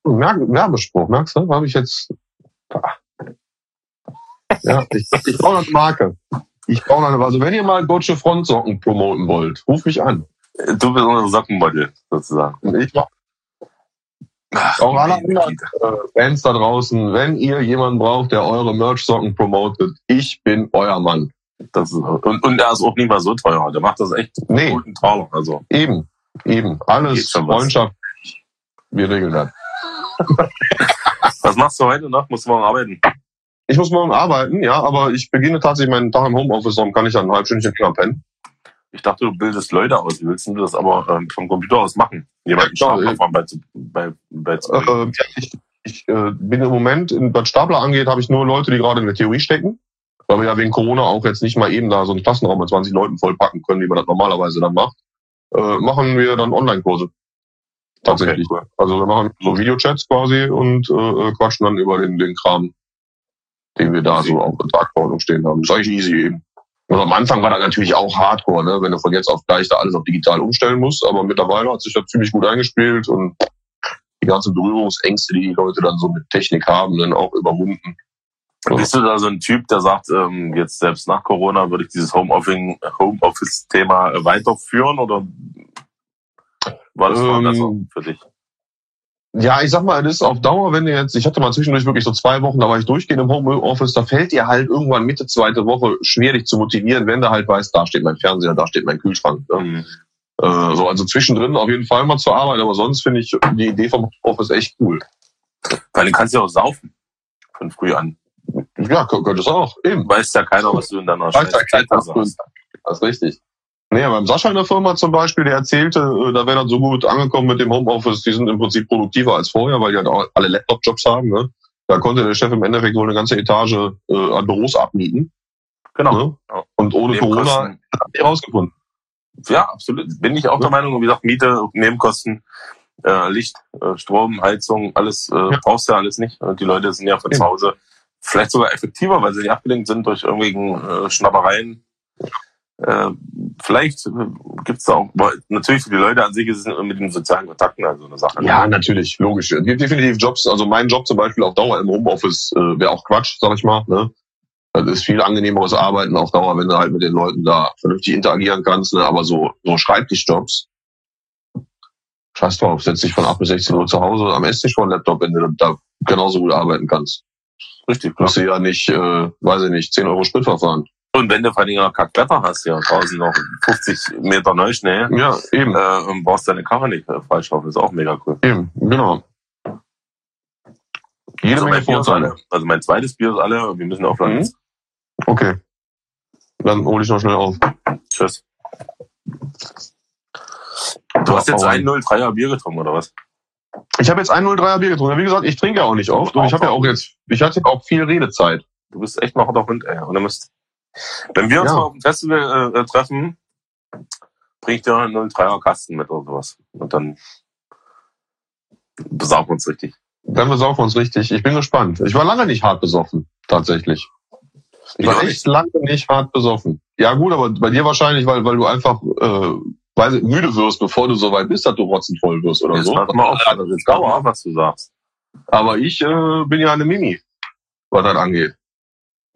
Merk, Werbespruch, merkst du? Habe ich jetzt. Ja, ich, ich brauche eine Marke. Ich brauche eine, also wenn ihr mal deutsche Frontsocken promoten wollt, ruf mich an. Du bist unsere Sockenmodel, sozusagen. Ich mach auch alle anderen äh, Fans da draußen, wenn ihr jemanden braucht, der eure Merch-Socken promotet, ich bin euer Mann. Das ist, und, und er ist auch nicht mal so teuer. Der macht das echt Nee. guten Taler. Also, Eben, eben. Alles schon was. Freundschaft. Wir regeln das. was machst du heute noch? Musst du morgen arbeiten? Ich muss morgen arbeiten, ja, aber ich beginne tatsächlich meinen Tag im Homeoffice, darum kann ich dann ein halb Stündchen länger pennen. Ich dachte, du bildest Leute aus. Wie willst du das aber ähm, vom Computer aus machen? Jemanden Ja, klar, Schlafplan bei, bei, bei, bei Äh, ja, ich ich äh, bin im Moment, in, was Stapler angeht, habe ich nur Leute, die gerade in der Theorie stecken. Weil wir ja wegen Corona auch jetzt nicht mal eben da so einen Klassenraum mit 20 Leuten vollpacken können, wie man das normalerweise dann macht. Äh, machen wir dann Online-Kurse. Tatsächlich. Okay, cool. Also wir machen so Videochats quasi und äh, quatschen dann über den, den Kram, den wir da so auf der Tagverordnung stehen haben. Das ist eigentlich easy eben. Und am Anfang war das natürlich auch Hardcore, ne? wenn du von jetzt auf gleich da alles auf digital umstellen musst. Aber mittlerweile hat sich das ziemlich gut eingespielt und die ganzen Berührungsängste, die die Leute dann so mit Technik haben, dann auch überwunden. Bist du da so ein Typ, der sagt, ähm, jetzt selbst nach Corona würde ich dieses Homeoffice- Homeoffice-Thema weiterführen oder war das Ähm, so für dich? Ja, ich sag mal, das ist auf Dauer, wenn du jetzt, ich hatte mal zwischendurch wirklich so zwei Wochen, da war ich durchgehend im Homeoffice, da fällt dir halt irgendwann Mitte zweite Woche schwer, dich zu motivieren, wenn du halt weißt, da steht mein Fernseher, da steht mein Kühlschrank. Ne? Mhm. Äh, so, also zwischendrin auf jeden Fall mal zur Arbeit, aber sonst finde ich die Idee vom Homeoffice echt cool. Weil du kannst ja auch saufen von früh an. Ja, kö- könnte es auch, eben. Weiß ja keiner, was du in deiner Weiß ja scheiß keiner, Zeit was hast. Das ist richtig. Nee, beim Sascha in der Firma zum Beispiel, der erzählte, äh, da wäre dann so gut angekommen mit dem Homeoffice, die sind im Prinzip produktiver als vorher, weil die halt auch alle Laptop-Jobs haben. Ne? Da konnte der Chef im Endeffekt wohl eine ganze Etage äh, an Büros abmieten. Genau. Ne? Ja. Und ohne Corona hat er rausgefunden. Ja, absolut. Bin ich auch der Meinung. Wie gesagt, Miete, Nebenkosten, äh, Licht, äh, Strom, Heizung, alles äh, Ja. brauchst du ja alles nicht. Und die Leute sind ja von Eben. zu Hause vielleicht sogar effektiver, weil sie nicht abgelenkt sind durch irgendwelchen äh, Schnappereien. Äh, vielleicht äh, gibt's da auch, natürlich für die Leute an sich ist es mit den sozialen Kontakten also eine Sache. Ja, natürlich, logisch. Es gibt definitiv Jobs, also mein Job zum Beispiel auf Dauer im Homeoffice äh, wäre auch Quatsch, sag ich mal. Ne? Das ist viel angenehmeres Arbeiten auf Dauer, wenn du halt mit den Leuten da vernünftig interagieren kannst. Ne? Aber so, so Schreibtischjobs, scheiß drauf, setz dich von 8 bis 16 Uhr zu Hause am Esstisch vor dem Laptop, wenn du da genauso gut arbeiten kannst. Richtig, musst du ja nicht, äh, weiß ich nicht, 10 Euro Sprit verfahren. Und wenn du vor allem noch Kackwetter hast, ja, draußen noch 50 Meter Neuschnee, Ja, eben, äh, und brauchst deine Karre nicht äh, freischaufeln, ist auch mega cool. eben, genau. Jede also, mein Bier ist alle. also mein zweites Bier ist alle, wir müssen aufhören. Mhm. Okay. Dann hole ich noch schnell auf. Tschüss. Du hast jetzt ein rein. 03er Bier getrunken, oder was? Ich habe jetzt ein 03er Bier getrunken. Wie gesagt, ich trinke ja auch nicht oft und ich habe ja auch jetzt, ich hatte auch viel Redezeit. Du bist echt noch der Hund, ey. Und du musst, wenn wir uns Ja. mal auf dem Festival äh, treffen, bring ich dir einen 03er Kasten mit oder sowas. Und dann besaufen wir uns richtig. Dann besaufen wir uns richtig. Ich bin gespannt. Ich war lange nicht hart besoffen, tatsächlich. Ich war echt lange nicht hart besoffen. Ja gut, aber bei dir wahrscheinlich, weil, weil du einfach äh, weiß ich, müde wirst, bevor du so weit bist, dass du rotzenvoll wirst oder Jetzt so. pass mal auf, jetzt pass mal auf, was du sagst. Aber ich äh, bin ja eine Mimi, was das angeht.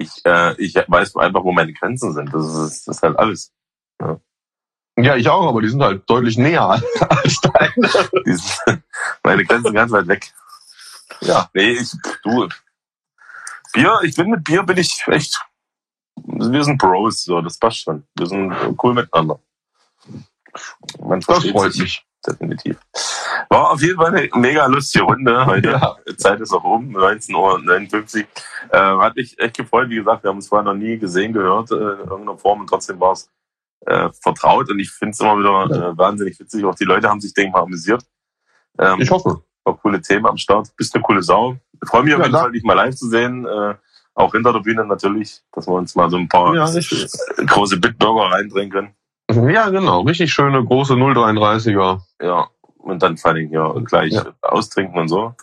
Ich, äh, ich weiß einfach, wo meine Grenzen sind. Das ist, das ist halt alles. Ja, ich auch, aber die sind halt deutlich näher *laughs* als deine. Sind, meine Grenzen sind ganz weit weg. Ja. Nee, ich, du, Bier, ich bin mit Bier bin ich echt, wir sind Bros, so, das passt schon. Wir sind cool miteinander. Man Das freut sich mich. Definitiv. War auf jeden Fall eine mega lustige Runde heute. Ja. Zeit ist auch um, 19.59 Uhr. Äh, hat mich echt gefreut. Wie gesagt, wir haben uns vorher noch nie gesehen, gehört äh, in irgendeiner Form und trotzdem war es äh, vertraut und ich finde es immer wieder äh, wahnsinnig witzig. Auch die Leute haben sich, denke ich mal, amüsiert. Ähm, Ich hoffe. auch coole Themen am Start. Bist eine coole Sau. Ich freue mich auf Ja, jeden danke. Fall, dich mal live zu sehen. Äh, auch hinter der Bühne natürlich, dass wir uns mal so ein paar Ja, große Bitburger reindrehen können. Ja, genau. Richtig schöne, große 033er. Ja, und dann vor allem hier gleich Ja. austrinken und so.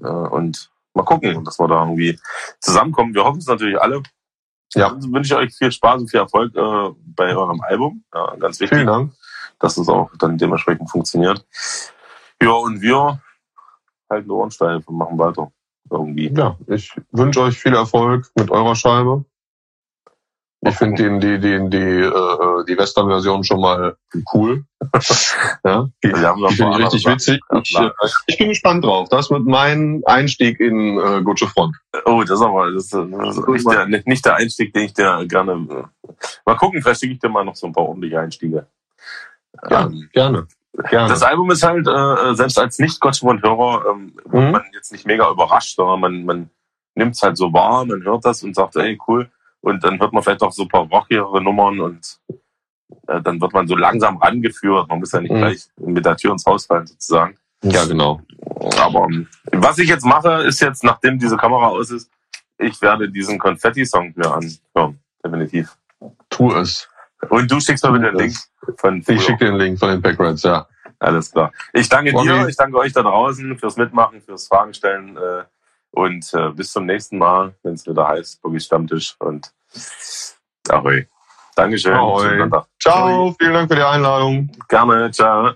Und mal gucken, dass wir da irgendwie zusammenkommen. Wir hoffen es natürlich alle. Ja. Dann wünsche ich euch viel Spaß und viel Erfolg äh, bei eurem Album. Ja, ganz wichtig, Vielen Dank. dass es auch dann dementsprechend funktioniert. Ja, und wir halten Ohren steif und machen weiter. irgendwie. Ja, ich wünsche euch viel Erfolg mit eurer Scheibe. Ich finde die, die, die, die, äh, die Western-Version schon mal cool. *laughs* ja, die, Wir haben die finde ich richtig witzig. Ich, äh, ich bin gespannt drauf. Das wird mein Einstieg in äh, Gucci Front. Oh, das ist aber das ist, das ist nicht, der, nicht der Einstieg, den ich dir gerne. äh, Mal gucken, vielleicht schicke ich dir mal noch so ein paar ordentliche Einstiege. Ja, Ähm, gerne. Gerne. das Album ist halt, äh, selbst als Nicht-Gotcha-Hörer, ähm, wird Mhm. man jetzt nicht mega überrascht, sondern man, man nimmt es halt so wahr, man hört das und sagt, ey, cool. Und dann hört man vielleicht auch so ein paar rockigere Nummern und äh, dann wird man so langsam rangeführt. Man muss ja nicht Mhm. gleich mit der Tür ins Haus fallen, sozusagen. ja, genau. Aber ähm, was ich jetzt mache, ist jetzt, nachdem diese Kamera aus ist, ich werde diesen Konfetti-Song mir anhören. Definitiv. Tu es. Und du schickst mir bitte den Link von. Ich schicke dir den Link von den Packrats, ja. Alles klar. Ich danke Okay. dir, ich danke euch da draußen fürs Mitmachen, fürs Fragen stellen äh, und äh, bis zum nächsten Mal, wenn es wieder heißt, Boogie Stammtisch und Ahoi. Dankeschön. Ahoi. Ciao, vielen Dank für die Einladung. Gerne. Ciao.